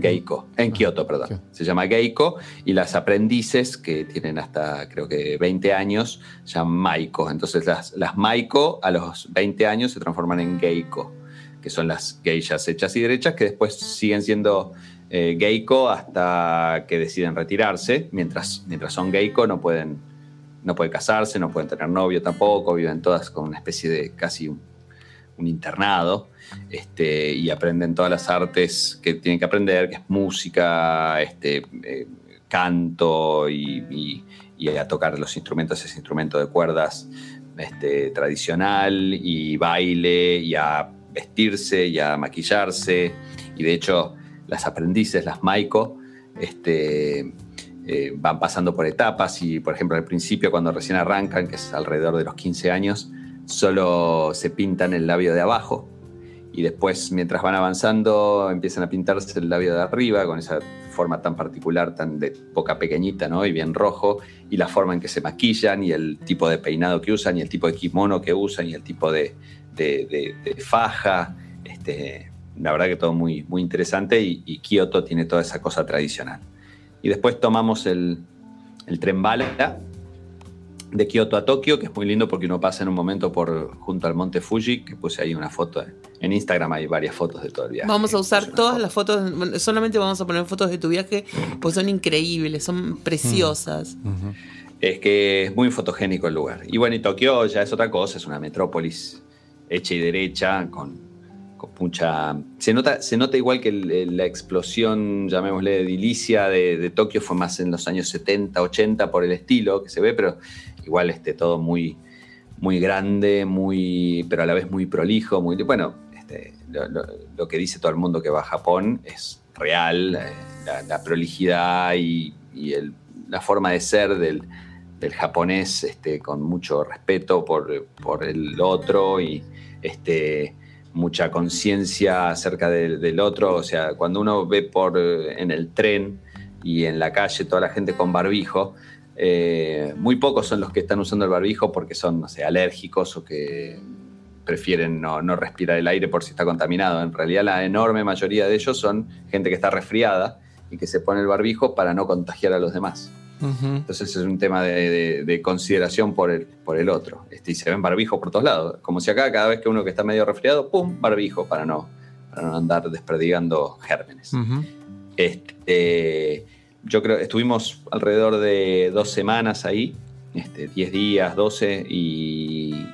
Geiko, en Kioto, perdón. Sí. Se llama Geiko y las aprendices, que tienen hasta creo que 20 años, se llaman Maiko. Entonces las, las Maiko a los 20 años se transforman en Geiko, que son las geishas hechas y derechas, que después siguen siendo eh, Geiko hasta que deciden retirarse. Mientras, mientras son Geiko no pueden, no pueden casarse, no pueden tener novio tampoco, viven todas con una especie de casi un, un internado este, y aprenden todas las artes que tienen que aprender, que es música, este, eh, canto y, a tocar los instrumentos, ese instrumento de cuerdas este, tradicional y baile y a vestirse y a maquillarse. Y de hecho las aprendices, las Maiko, este, eh, van pasando por etapas y por ejemplo al principio cuando recién arrancan, que es alrededor de los 15 años, solo se pintan el labio de abajo y después mientras van avanzando empiezan a pintarse el labio de arriba con esa forma tan particular, tan de boca pequeñita ¿no? y bien rojo, y la forma en que se maquillan y el tipo de peinado que usan y el tipo de kimono que usan y el tipo de, de- de- de faja. Este, la verdad que todo muy, muy interesante y, y Kioto tiene toda esa cosa tradicional. Y después tomamos el, el tren bala de Kioto a Tokio, que es muy lindo porque uno pasa en un momento por junto al monte Fuji, que puse ahí una foto. En Instagram hay varias fotos de todo el viaje. Vamos a usar todas foto. las fotos, solamente vamos a poner fotos de tu viaje, pues son increíbles, son preciosas. Es que es muy fotogénico el lugar. Y bueno, y Tokio ya es otra cosa, es una metrópolis hecha y derecha, con, con mucha... Se nota, se nota igual que el- la explosión, llamémosle, edilicia de, de Tokio fue más en los años 70, 80 por el estilo que se ve, pero igual este, todo muy, muy grande, muy, pero a la vez muy prolijo, muy... Bueno, lo, que dice todo el mundo que va a Japón es real, eh, la, la prolijidad y, la forma de ser del, japonés este, con mucho respeto por, el otro y este, mucha conciencia acerca del otro. O sea, cuando uno ve por, eh, en el tren y en la calle toda la gente con barbijo, eh, muy pocos son los que están usando el barbijo porque son, no sé, alérgicos o que prefieren no, no respirar el aire por si está contaminado. En realidad la enorme mayoría de ellos son gente que está resfriada y que se pone el barbijo para no contagiar a los demás. Entonces es un tema de, de- de consideración por el, por el otro. Este, y se ven barbijos por todos lados. Como si acá, cada vez que uno que está medio resfriado, ¡pum! barbijo para no, para no andar desperdigando gérmenes. Este, yo creo estuvimos alrededor de dos semanas ahí, este, 10 días, 12, y,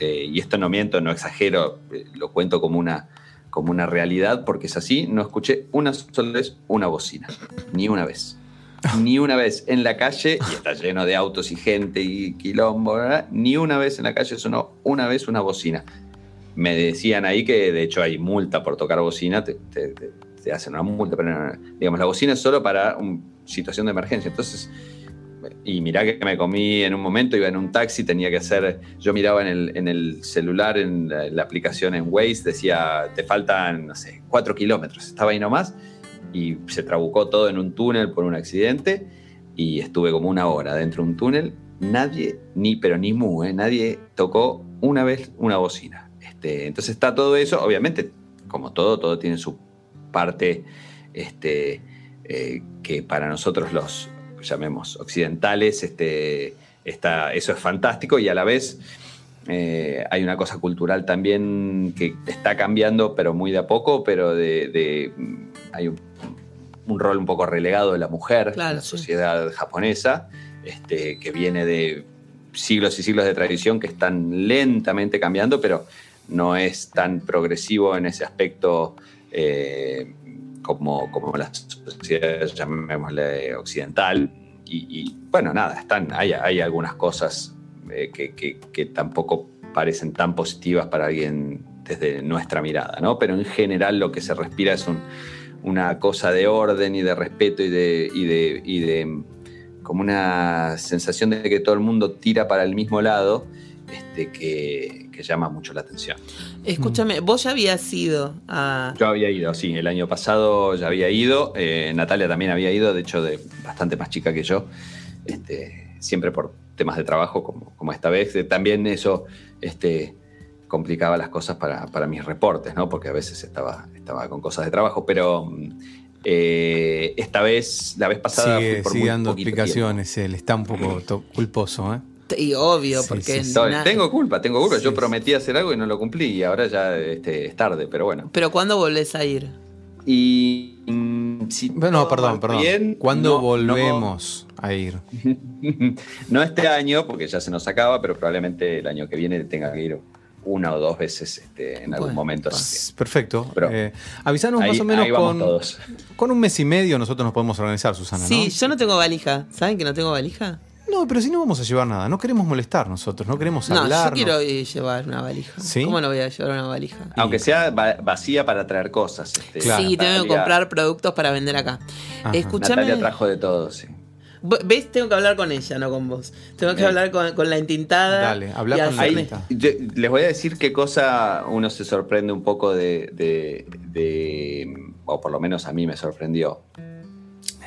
eh, y esto no miento, no exagero, eh, lo cuento como una, como una realidad, porque es así, no escuché una sola vez una bocina, ni una vez. Ni una vez en la calle, y está lleno de autos y gente y quilombo, ¿verdad? ni una vez en la calle sonó una vez una bocina. Me decían ahí que de hecho hay multa por tocar bocina, te, te- te- hacen una multa, pero no, no. digamos, la bocina es solo para una situación de emergencia. Entonces, y mirá que me comí en un momento, iba en un taxi, tenía que hacer, yo miraba en el, en el celular, en la, aplicación en Waze, decía, te faltan, no sé, cuatro kilómetros, estaba ahí nomás, y se trabucó todo en un túnel por un accidente, y estuve como una hora dentro de un túnel, nadie, ni, pero ni mu, ¿eh? nadie tocó una vez una bocina. Este, entonces está todo eso, obviamente, como todo, todo tiene su parte este, eh, que para nosotros los, llamemos, occidentales, este, está, eso es fantástico y a la vez eh, hay una cosa cultural también que está cambiando, pero muy de a poco, pero de, de- hay un, un rol un poco relegado de la mujer Claro, en la sí. sociedad japonesa, este, que viene de siglos y siglos de tradición que están lentamente cambiando, pero no es tan progresivo en ese aspecto eh, como, como la sociedad, llamémosle, occidental. Y, bueno, nada, están, hay, hay algunas cosas eh, que, que- tampoco parecen tan positivas para alguien desde nuestra mirada, ¿no? Pero en general lo que se respira es un- una cosa de orden y de respeto y de, y de, y de como una sensación de que todo el mundo tira para el mismo lado, este, que, que llama mucho la atención. Escúchame, vos ya habías ido a. Yo había ido, sí, el año pasado ya había ido, eh, Natalia también había ido, de hecho, de bastante más chica que yo, este, siempre por temas de trabajo, como, como esta vez. Eh, También eso este, complicaba las cosas para, para mis reportes, ¿no? porque a veces estaba, estaba con cosas de trabajo, pero mm, eh, esta vez, la vez pasada, fui Sigue, por sigue muy dando explicaciones, él está un poco culposo, ¿eh? Y obvio, Sí, porque sí, na- Tengo culpa, tengo culpa. Yo Sí, prometí hacer algo y no lo cumplí y ahora ya este, es tarde, pero bueno. Pero ¿cuándo volvés a ir? Y mm, si Bueno, todo perdón, perdón. bien, ¿Cuándo no- no- volvemos a ir? No este año, porque ya se nos acaba, pero probablemente el año que viene tenga que ir una o dos veces este, en algún Bueno, momento. así Perfecto. Eh, avisanos ahí- más o menos con, todos. con un mes y medio nosotros nos podemos organizar, Susana, ¿no? Sí, yo no tengo valija. ¿Saben que no tengo valija? No, pero si no vamos a llevar nada, no queremos molestar nosotros, no queremos No, hablar. yo quiero eh, llevar una valija. ¿Sí? ¿Cómo no voy a llevar una valija? que- Aunque sea va- vacía para traer cosas. este, Claro. Sí, tengo que comprar productos para vender acá. Ajá. Escúchame. Natalia trajo de todo, sí. ¿Ves? Tengo que hablar con ella, no con vos. Tengo que Bien. hablar con, con la entintada. Dale, habla con la yo- les voy a decir qué cosa uno se sorprende un poco de, de- de- o por lo menos a mí me sorprendió,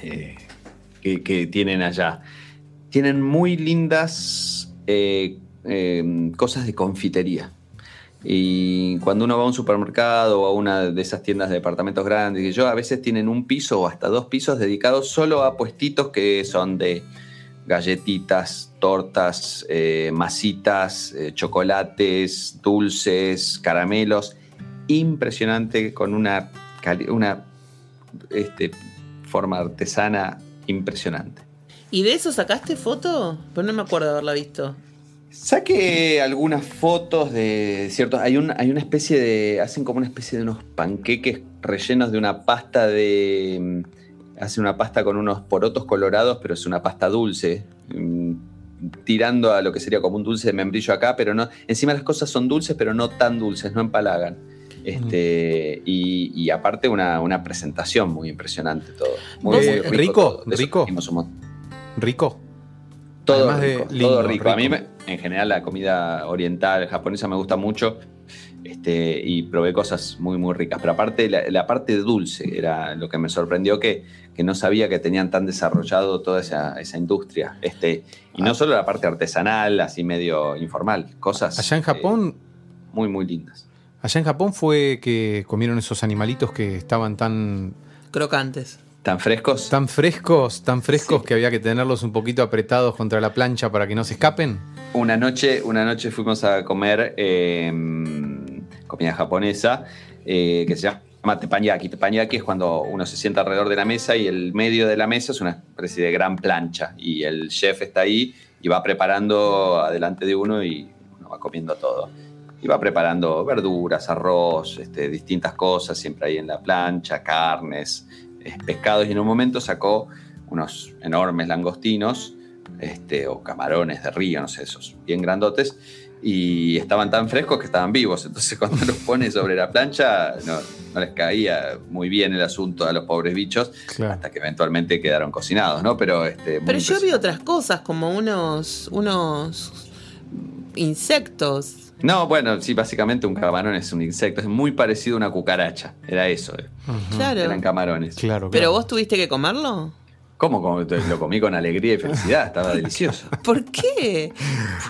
eh, que, que tienen allá. Tienen muy lindas eh, eh, cosas de confitería. Y cuando uno va a un supermercado o a una de esas tiendas de departamentos grandes, yo a veces tienen un piso o hasta dos pisos dedicados solo a puestitos que son de, galletitas, tortas, eh, masitas, eh, chocolates, dulces, caramelos. Impresionante, con una, una este, forma artesana impresionante. ¿Y de eso sacaste foto? Pues no me acuerdo de haberla visto. Saqué algunas fotos de ciertos. Hay, un, hay una especie de. Hacen como una especie de unos panqueques rellenos de una pasta de. mm, Hacen una pasta con unos porotos colorados, pero es una pasta dulce. mm, Tirando a lo que sería como un dulce de membrillo acá, pero no. Encima las cosas son dulces, pero no tan dulces, no empalagan. Este, y, y aparte una, una presentación muy impresionante todo. Muy, Eh, muy rico, rico. Rico. Todo Además de rico, lindo, todo rico. A mí, me- en general, la comida oriental, japonesa me gusta mucho. Este, y probé cosas muy, muy ricas. Pero aparte, la, la parte dulce era lo que me sorprendió que, que no sabía que tenían tan desarrollado toda esa, esa industria. Este, y Ah. no solo la parte artesanal, así medio informal, cosas Allá en eh, Japón, muy, muy lindas. allá en Japón fue que comieron esos animalitos que estaban tan, Crocantes. ¿Tan frescos? tan frescos, tan frescos Sí. que había que tenerlos un poquito apretados contra la plancha para que no se escapen. Una noche, una noche fuimos a comer eh, comida japonesa eh, que se llama teppanyaki. Teppanyaki es cuando uno se sienta alrededor de la mesa y el medio de la mesa es una especie de gran plancha y el chef está ahí y va preparando adelante de uno y uno va comiendo todo. Y va preparando verduras, arroz, este, distintas cosas, siempre ahí en la plancha, carnes, pescados. Y en un momento sacó unos enormes langostinos este, o camarones de río, no sé, esos bien grandotes, y estaban tan frescos que estaban vivos. Entonces, cuando los pone sobre la plancha, no, no les caía muy bien el asunto a los pobres bichos, Claro. hasta que eventualmente quedaron cocinados, ¿no? Pero, este, Pero yo vi otras cosas, como unos. unos insectos. No, bueno, sí, básicamente un camarón es un insecto, es muy parecido a una cucaracha, era eso, eh. Claro. eran camarones. Claro, ¿Pero vos tuviste que comerlo? ¿Cómo? Lo comí con alegría y felicidad, estaba delicioso. ¿Por qué?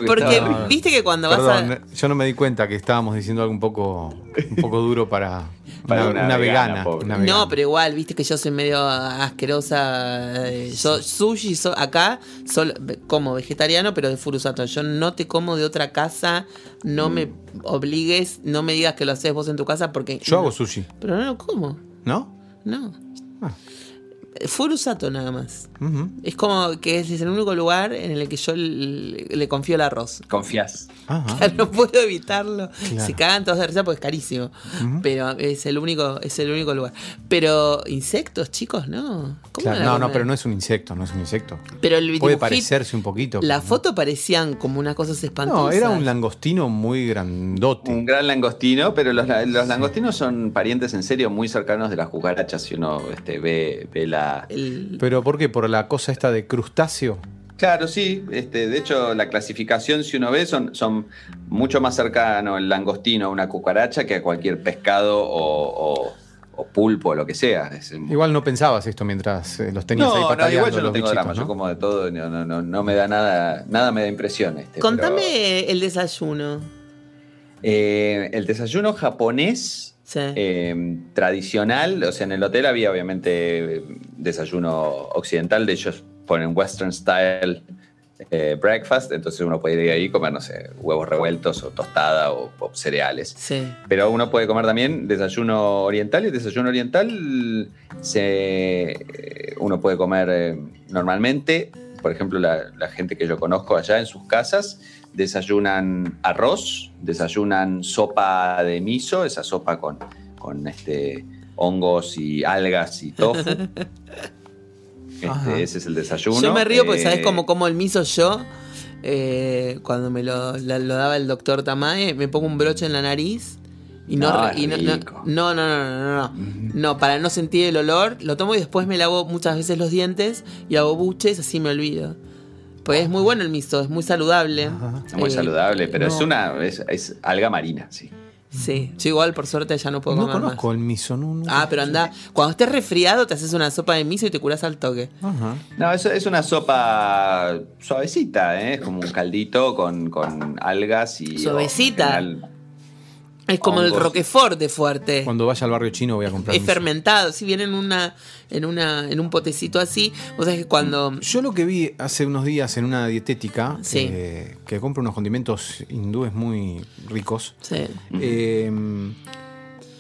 Porque estaba- viste que cuando vas a. yo no me di cuenta que estábamos diciendo algo un poco, un poco duro para, Para una, una una vegana, No, pero igual, viste que yo soy medio asquerosa. eh, Yo sushi so- acá, solo, como vegetariano, pero de Furusato. Yo no te como de otra casa, no me obligues, no me digas que lo haces vos en tu casa porque. Yo hago sushi, Pero no lo como, ¿no? no. Ah. Furusato nada más. Es como que es el único lugar en el que yo le, le confío el arroz. Confías. Ajá. No puedo evitarlo. Claro. Se cagan todos de risa porque es carísimo. Pero es el único, es el único lugar. Pero insectos, chicos, no. ¿Cómo Claro, no, no, pero no es un insecto, no es un insecto. Pero el Puede dibujito- parecerse un poquito. La no. foto parecían como unas cosas espantosas. No, era un langostino muy grandote. Un gran langostino, pero los, los langostinos son parientes en serio muy cercanos de las cucarachas. Si uno este, ve, ve la. El- ¿Pero por qué? ¿Por la cosa esta de crustáceo? Claro, sí. Este, de hecho, la clasificación, si uno ve, son, son mucho más cercano el langostino a una cucaracha que a cualquier pescado o, o- o pulpo o lo que sea. Es- Igual no pensabas esto mientras eh, los tenías ahí no, no, pataleando igual yo no los tengo bichitos, drama, ¿no? yo como de todo, no, no, no, no me da nada, nada me da impresión. Este, Contame pero, el desayuno. Eh, el desayuno japonés Sí. eh, tradicional, o sea, en el hotel había obviamente desayuno occidental, de ellos ponen Western Style eh, breakfast, entonces uno puede ir ahí y comer, no sé, huevos revueltos o tostada o, o cereales. sí. Pero uno puede comer también desayuno oriental y el desayuno oriental se, eh, uno puede comer eh, normalmente, por ejemplo, la, la gente que yo conozco allá en sus casas desayunan arroz, desayunan sopa de miso, esa sopa con, con este, hongos y algas y tofu. Este, ese es el desayuno. Yo me río porque Eh, sabes cómo como el miso yo. Eh, cuando me lo, daba el doctor Tamae, me pongo un broche en la nariz. Y no, No, y no, rico. no, no, no, no, no, no. No, para no sentir el olor, lo tomo y después me lavo muchas veces los dientes y hago buches, así me olvido. Pues es muy bueno el miso, es muy saludable. Ajá. Es muy Eh, saludable, pero es una es, es alga marina, sí. Sí, yo igual por suerte ya no puedo No comer conozco más. el miso, no, no. Ah, pero anda, cuando estés resfriado te haces una sopa de miso y te curas al toque. Ajá. No, es, es una sopa suavecita, ¿eh? es como un caldito con, con algas y. Suavecita. Es como el. Roquefort de fuerte. Cuando vaya al barrio chino voy a comprar. Es fermentado, si viene en una, en una, en un potecito así. Vos sabés que cuando. Yo lo que vi hace unos días en una dietética, Sí. eh, que compra unos condimentos hindúes muy ricos, Sí. eh,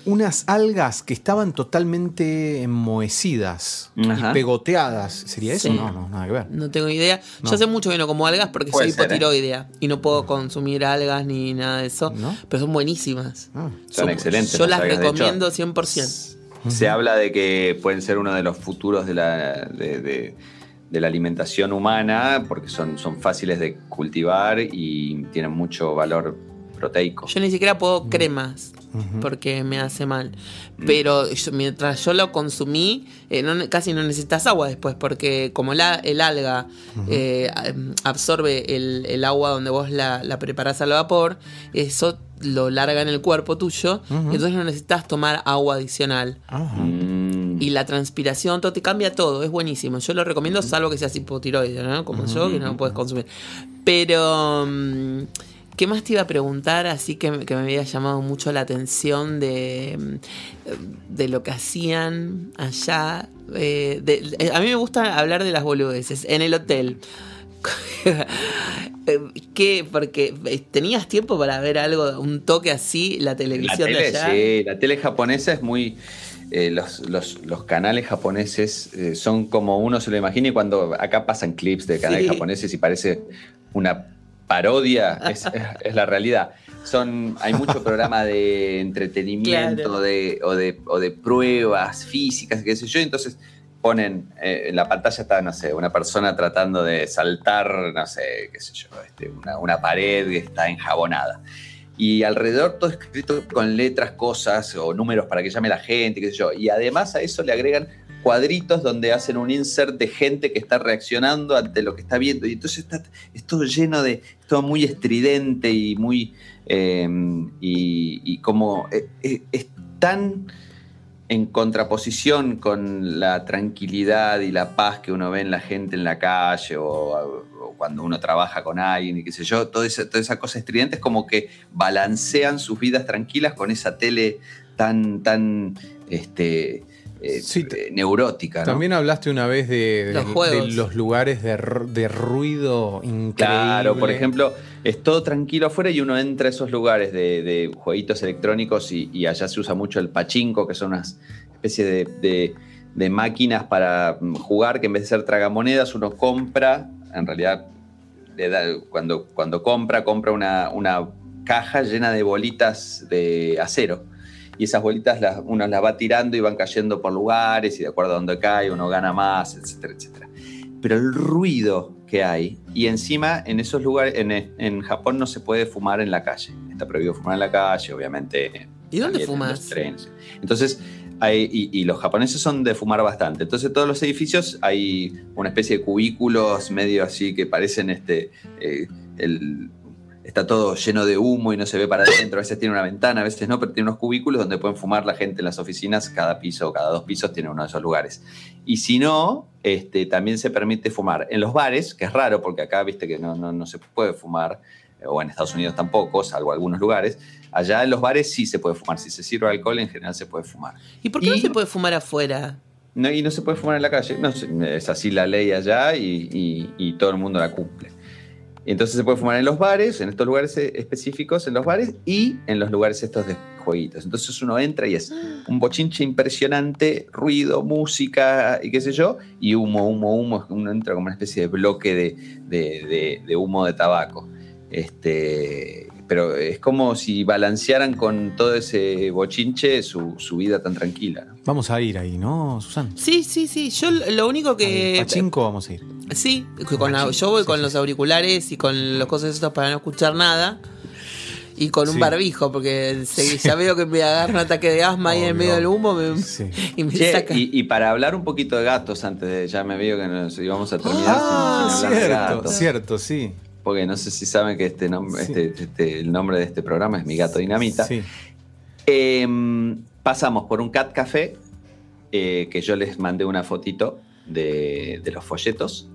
unas algas que estaban totalmente enmohecidas Ajá. y pegoteadas. ¿Sería eso? Sí. No, no, nada que ver. No tengo idea. No. Yo hace mucho que no como algas porque Puede soy ser, ¿eh? hipotiroidea y no puedo consumir algas ni nada de eso. ¿No? Pero son buenísimas. Ah. Son excelentes Yo las las algas, de hecho. recomiendo 100%. Se habla de que pueden ser uno de los futuros de la, de, de- de la alimentación humana porque son, son fáciles de cultivar y tienen mucho valor proteico. Yo ni siquiera puedo cremas porque me hace mal. Pero yo- mientras yo lo consumí, eh, no casi no necesitas agua después, porque como la, el alga eh, absorbe el, el agua donde vos la, la preparás al vapor, eso lo larga en el cuerpo tuyo, entonces no necesitas tomar agua adicional. Ajá. Mm. Y la transpiración, todo te cambia todo, es buenísimo. Yo lo recomiendo, salvo que seas hipotiroide, ¿no? Como yo, que no puedes consumir. Pero, mm, ¿qué más te iba a preguntar? Así que, me- que me había llamado mucho la atención de, mm, de lo que hacían allá. eh, de- eh, a mí me gusta hablar de las boludeces. En el hotel. Eh, ¿Qué? Porque tenías tiempo para ver algo, un toque así, la La televisión de tele, allá. sí, la tele japonesa es muy. eh, los, los- los canales japoneses eh, son como uno se lo imagina y cuando acá pasan clips de canales Sí. japoneses y parece una parodia, es, la realidad. Son, hay mucho programa de entretenimiento Claro. de, o, de, o de pruebas físicas, qué sé yo, entonces ponen, eh, en la pantalla está, no sé, una persona tratando de saltar, no sé, qué sé yo, este, una, una pared que está enjabonada y alrededor todo escrito con letras, cosas o números para que llame la gente, qué sé yo. Y además a eso le agregan cuadritos donde hacen un insert de gente que está reaccionando ante lo que está viendo. Y entonces está, es todo lleno de, es todo muy estridente y muy... eh, y, como eh, eh, es tan en contraposición con la tranquilidad y la paz que uno ve en la gente en la calle o, o cuando uno trabaja con alguien y qué sé yo, toda esa, toda esa cosa estridente es como que balancean sus vidas tranquilas con esa tele tan, tan este, eh, Sí, eh, neurótica. ¿no? También hablaste una vez de, Los de juegos. los lugares de, ru- de ruido increíble. Claro, por ejemplo, es todo tranquilo afuera y uno entra a esos lugares de, de jueguitos electrónicos y, y allá se usa mucho el pachinko, que son unas especie de, de- de máquinas para mm, jugar que en vez de ser tragamonedas uno compra, en realidad le da- cuando, cuando compra, compra una, una caja llena de bolitas de acero. Y esas bolitas las, uno las va tirando y van cayendo por lugares y de acuerdo a dónde cae uno gana más, etcétera, etcétera pero el ruido que hay, y encima en esos lugares, en, en Japón no se puede fumar en la calle, está prohibido fumar en la calle, obviamente. ¿Y dónde en fumas? los trenes. Entonces, hay, y, y los japoneses son de fumar bastante, entonces todos los edificios hay una especie de cubículos medio así que parecen este, eh, el... Está todo lleno de humo y no se ve para adentro. A veces tiene una ventana, a veces no, pero tiene unos cubículos donde pueden fumar la gente en las oficinas. Cada piso o cada dos pisos tiene uno de esos lugares. Y si no, este, también se permite fumar. En los bares, que es raro porque acá viste que no, no, no se puede fumar, o en Estados Unidos tampoco, salvo algunos lugares. Allá en los bares sí se puede fumar. Si se sirve alcohol, en general se puede fumar. ¿Y por qué no se puede fumar afuera? No, y no se puede fumar en la calle. No, es así la ley allá y, y- y todo el mundo la cumple. Entonces se puede fumar en los bares, en estos lugares eh, específicos, en los bares y en los lugares estos de jueguitos. Entonces uno entra y es un bochinche impresionante, ruido, música y qué sé yo, y humo, humo, humo. Uno entra como una especie de bloque de, de- de- de humo de tabaco. Este, pero es como si balancearan con todo ese bochinche su, su vida tan tranquila. ¿no? Vamos a ir ahí, ¿no, Susan? Sí, sí, sí. Yo lo único que. Pachinko vamos a ir. Sí, con la- yo voy Sí, con sí, los auriculares y con los cosas estos para no escuchar nada. Y con un Sí. barbijo, porque se- ya veo que me agarra un ataque de asma ahí en Obvio. medio del humo me- Sí. y me Che, saca. y, y para hablar un poquito de gatos, antes de ya me veo que nos íbamos a terminar Ah, sin, sin hablar de cierto, gatos. cierto, sí. Porque no sé si saben que este nombre, Sí. este, este- el nombre de este programa es Mi Gato Dinamita. Sí. Eh, pasamos por un cat café, eh, que yo les mandé una fotito de, de los folletos.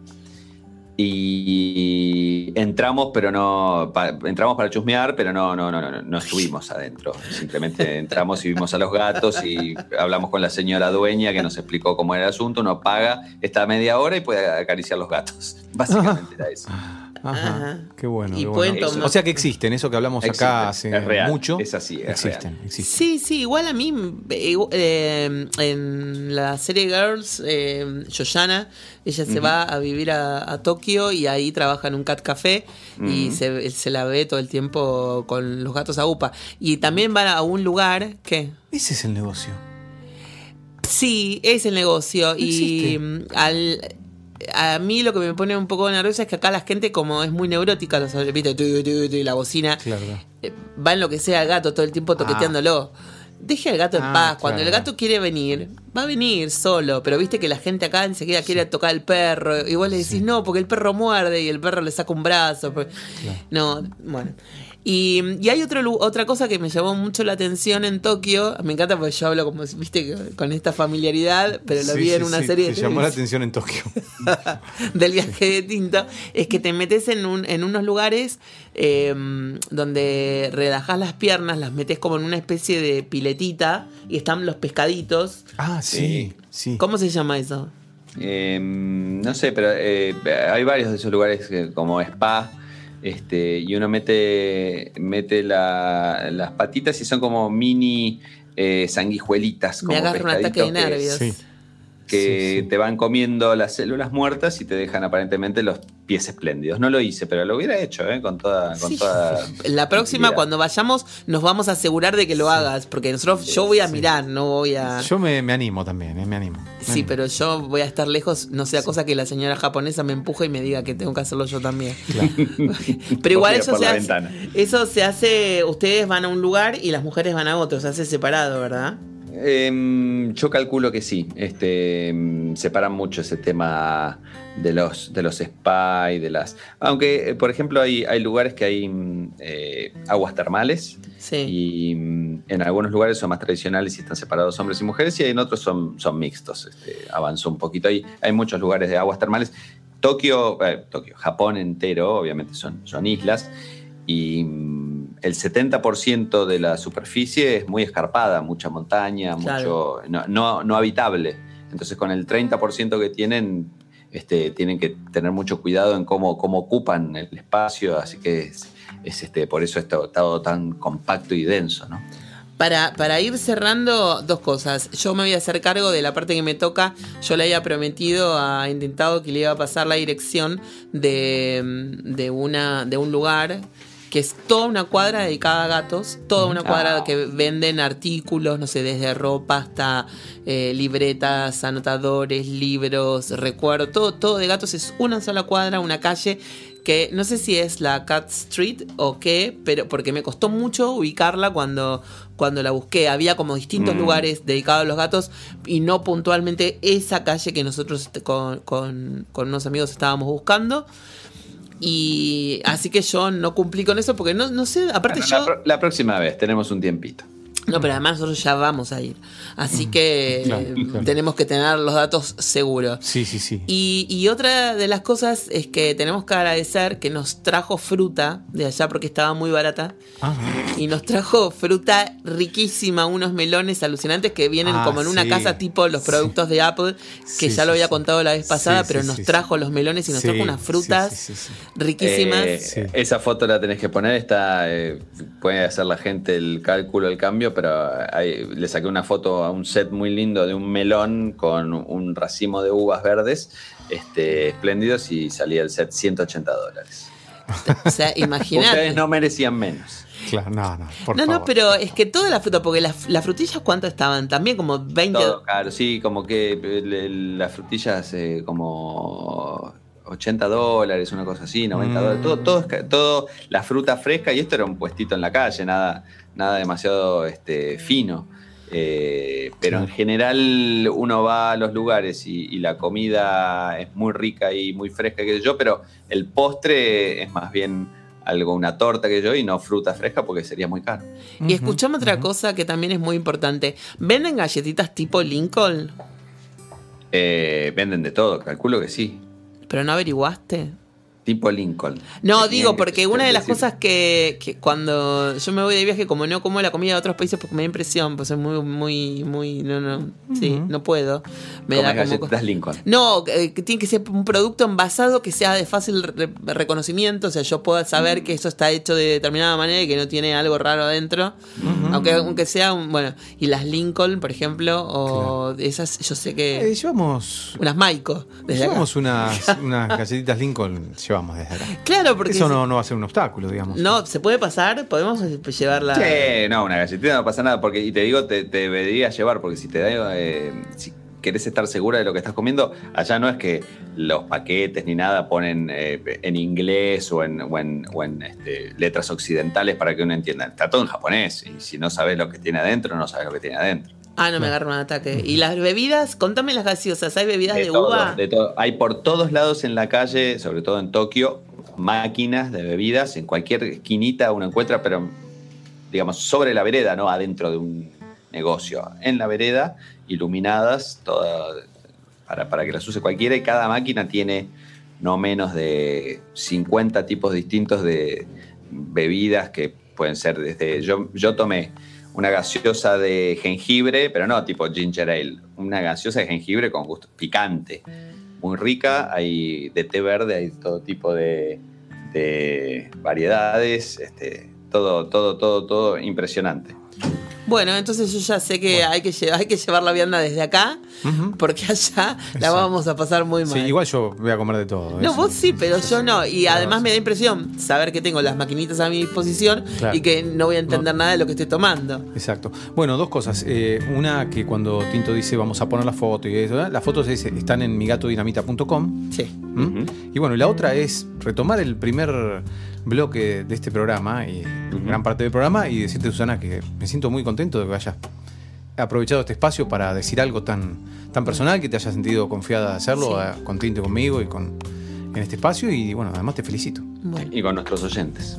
Y entramos, pero no. pa- entramos para chusmear, pero no, no, no, no, no estuvimos adentro. Simplemente entramos y vimos a los gatos y hablamos con la señora dueña que nos explicó cómo era el asunto. Uno paga, está media hora y puede acariciar los gatos. Básicamente era eso. Ajá, Ajá. Qué bueno. Y qué pueden bueno. tomar- O sea que existen, eso que hablamos Existen, acá hace es real, mucho. es así, es existen, real. existen. Sí, sí, igual a mí eh, eh, en la serie Girls, eh, Yoshana, ella se va a vivir a, a Tokio y ahí trabaja en un cat café y se, se la ve todo el tiempo con los gatos a UPA. Y también va a un lugar que... Ese es el negocio. Sí, es el negocio. y existe. mm, al, a mí lo que me pone un poco nerviosa es que acá la gente, como es muy neurótica, los ¿viste? Tu, tu, tu, y la bocina, Claro. eh, va en lo que sea al gato todo el tiempo toqueteándolo. Deje al gato en Ah, paz. Cuando el gato quiere venir, va a venir solo. Pero viste que la gente acá enseguida quiere tocar al perro. Y vos le decís, no, porque el perro muerde y el perro le saca un brazo. porque- No, bueno. Y, y hay otro, otra cosa que me llamó mucho la atención en Tokio. Me encanta porque yo hablo como, viste, con esta familiaridad, pero lo Sí, vi en sí, una sí, serie Te de llamó la atención en Tokio. del viaje de tinto. Es que te metes en, un, en unos lugares eh, donde relajas las piernas, las metes como en una especie de piletita y están los pescaditos. Ah, sí, sí. ¿Cómo se llama eso? Eh, no sé, pero eh, hay varios de esos lugares que- como spa. Este, y uno mete, mete la- las patitas y son como mini eh, sanguijuelitas. Me como agarra un ataque de nervios. Sí. Que Sí, sí. te van comiendo las células muertas y te dejan aparentemente los pies espléndidos. No lo hice, pero lo hubiera hecho, ¿eh? Con toda. Con Sí. toda La próxima, cuando vayamos, nos vamos a asegurar de que lo hagas. Porque nosotros, yo voy a mirar, no voy a. Yo me, me animo también, eh, me animo. Me Sí, animo. pero yo voy a estar lejos, no sea cosa que la señora japonesa me empuje y me diga que tengo que hacerlo yo también. Pero igual eso se, hace, eso se hace, ustedes van a un lugar y las mujeres van a otro, se hace separado, ¿verdad? Em, yo calculo que sí. Este, em, separan mucho ese tema de los, de los spa y de las. Aunque, eh, por ejemplo, hay, hay lugares que hay mm, eh, aguas termales. Sí. Y mm, en algunos lugares son más tradicionales y están separados hombres y mujeres, y en otros son, son mixtos. Este, avanzó un poquito ahí. Hay muchos lugares de aguas termales. Tokio, eh, Tokio, Japón entero, obviamente son, son islas, y mm, el 70% de la superficie es muy escarpada, mucha montaña, Claro. mucho no, no, no habitable. Entonces, con el 30% que tienen, este, tienen que tener mucho cuidado en cómo, cómo ocupan el espacio, así que es, es, este, por eso está todo tan compacto y denso, ¿no? Para, para ir cerrando, dos cosas. Yo me voy a hacer cargo de la parte que me toca. Yo le había prometido a intentado que le iba a pasar la dirección de, de, una, de un lugar que es toda una cuadra dedicada a gatos, toda una cuadra Ah. que venden artículos, no sé, desde ropa hasta eh, libretas, anotadores, libros, recuerdos, todo, todo de gatos. Es una sola cuadra, una calle que no sé si es la Cat Street o qué, pero porque me costó mucho ubicarla cuando, cuando la busqué. Había como distintos Mm. lugares dedicados a los gatos y no puntualmente esa calle que nosotros con, con- con unos amigos estábamos buscando. Y así que yo no cumplí con eso porque no, no sé, aparte Bueno, yo... la, la próxima vez tenemos un tiempito. No, pero además nosotros ya vamos a ir. Así que Claro, claro. tenemos que tener los datos seguros. Sí, sí, sí. Y, y otra de las cosas es que tenemos que agradecer que nos trajo fruta de allá porque estaba muy barata. Ajá. Y nos trajo fruta riquísima, unos melones alucinantes que vienen Ah, como en una sí. casa tipo los Sí. productos de Apple, que Sí, ya lo había sí. contado la vez pasada, Sí, pero sí, nos sí, sí. trajo los melones y nos Sí, trajo unas sí, frutas sí, sí, sí. riquísimas. Eh, Sí. Esa foto la tenés que poner, está, eh, puede hacer la gente el cálculo, el cambio, pero ahí le saqué una foto a un set muy lindo de un melón con un racimo de uvas verdes este, espléndidos y salía el set 180 dólares. O sea, imagínate. Ustedes no merecían menos. Claro, no, no, por no, favor. no, pero es que toda la fruta, porque las, las frutillas, ¿cuánto estaban? También como 20. Todo caro, sí, como que el- las frutillas eh, como 80 dólares, una cosa así, 90 Mm. dólares, todo, todo, la fruta fresca y esto era un puestito en la calle, nada, nada demasiado este, fino. Eh, pero en general uno va a los lugares y, y la comida es muy rica y muy fresca, que yo, pero el postre es más bien algo, una torta que yo, y no fruta fresca porque sería muy caro. Y escuchame otra cosa que también es muy importante. ¿Venden galletitas tipo Lincoln? Eh, venden de todo, calculo que sí. Pero no averiguaste. Tipo Lincoln. No, digo, porque una de las decir- cosas que, que cuando yo me voy de viaje, como no como la comida de otros países porque me da impresión, pues es muy, muy, muy, no, no, sí, no puedo. Me da como... galletitas Lincoln. No, eh, que tiene que ser un producto envasado que sea de fácil re- reconocimiento, o sea, yo pueda saber que eso está hecho de determinada manera y que no tiene algo raro adentro, aunque, aunque sea un, bueno, y las Lincoln, por ejemplo, o esas, yo sé que... Eh, llevamos unas acá. llevamos unas, unas galletitas Lincoln, llevamos desde acá. Claro, porque... Eso no, no va a ser un obstáculo, digamos. No, ¿se puede pasar? ¿Podemos eh, llevarla? Sí, no, una galletita no pasa nada. Porque, y te digo, te, te deberías llevar, porque si te da. eh, si querés estar segura de lo que estás comiendo, allá no es que los paquetes ni nada ponen eh, en inglés o en, o en- o en, este, letras occidentales para que uno entienda. Está todo en japonés. Y si no sabes lo que tiene adentro, no sabes lo que tiene adentro. Ah, no me agarra un ataque. ¿Y las bebidas? Contame las gaseosas. ¿Hay bebidas de, todo, uva? de todo. Hay por todos lados en la calle, sobre todo en Tokio, máquinas de bebidas. En cualquier esquinita uno encuentra, pero digamos sobre la vereda, no adentro de un negocio. En la vereda, iluminadas, toda, para, para que las use cualquiera. Y cada máquina tiene no menos de 50 tipos distintos de bebidas que pueden ser desde. Yo, yo tomé una gaseosa de jengibre, pero no tipo ginger ale, una gaseosa de jengibre con gusto picante, muy rica, hay de té verde, hay todo tipo de, de variedades, este, todo, todo, todo, todo impresionante. Bueno, entonces yo ya sé que hay, que llevar, hay que llevar la vianda desde acá, porque allá la Exacto. vamos a pasar muy mal. Sí, igual yo voy a comer de todo. No, eso. vos sí, pero yo no. Y Claro, además sí. me da impresión saber que tengo las maquinitas a mi disposición Claro. y que no voy a entender nada de lo que estoy tomando. Exacto. Bueno, dos cosas. Eh, una que cuando Tinto dice vamos a poner la foto y eso, las fotos es- están en migatodinamita.com. Sí. ¿m? Y bueno, la otra es retomar el primer bloque de este programa y gran parte del programa y decirte, Susana, que me siento muy contento de que hayas aprovechado este espacio para decir algo tan, tan personal, que te hayas sentido confiada de hacerlo, Sí. conmigo y con, en este espacio. Y bueno, además te felicito. Bueno. Y con nuestros oyentes.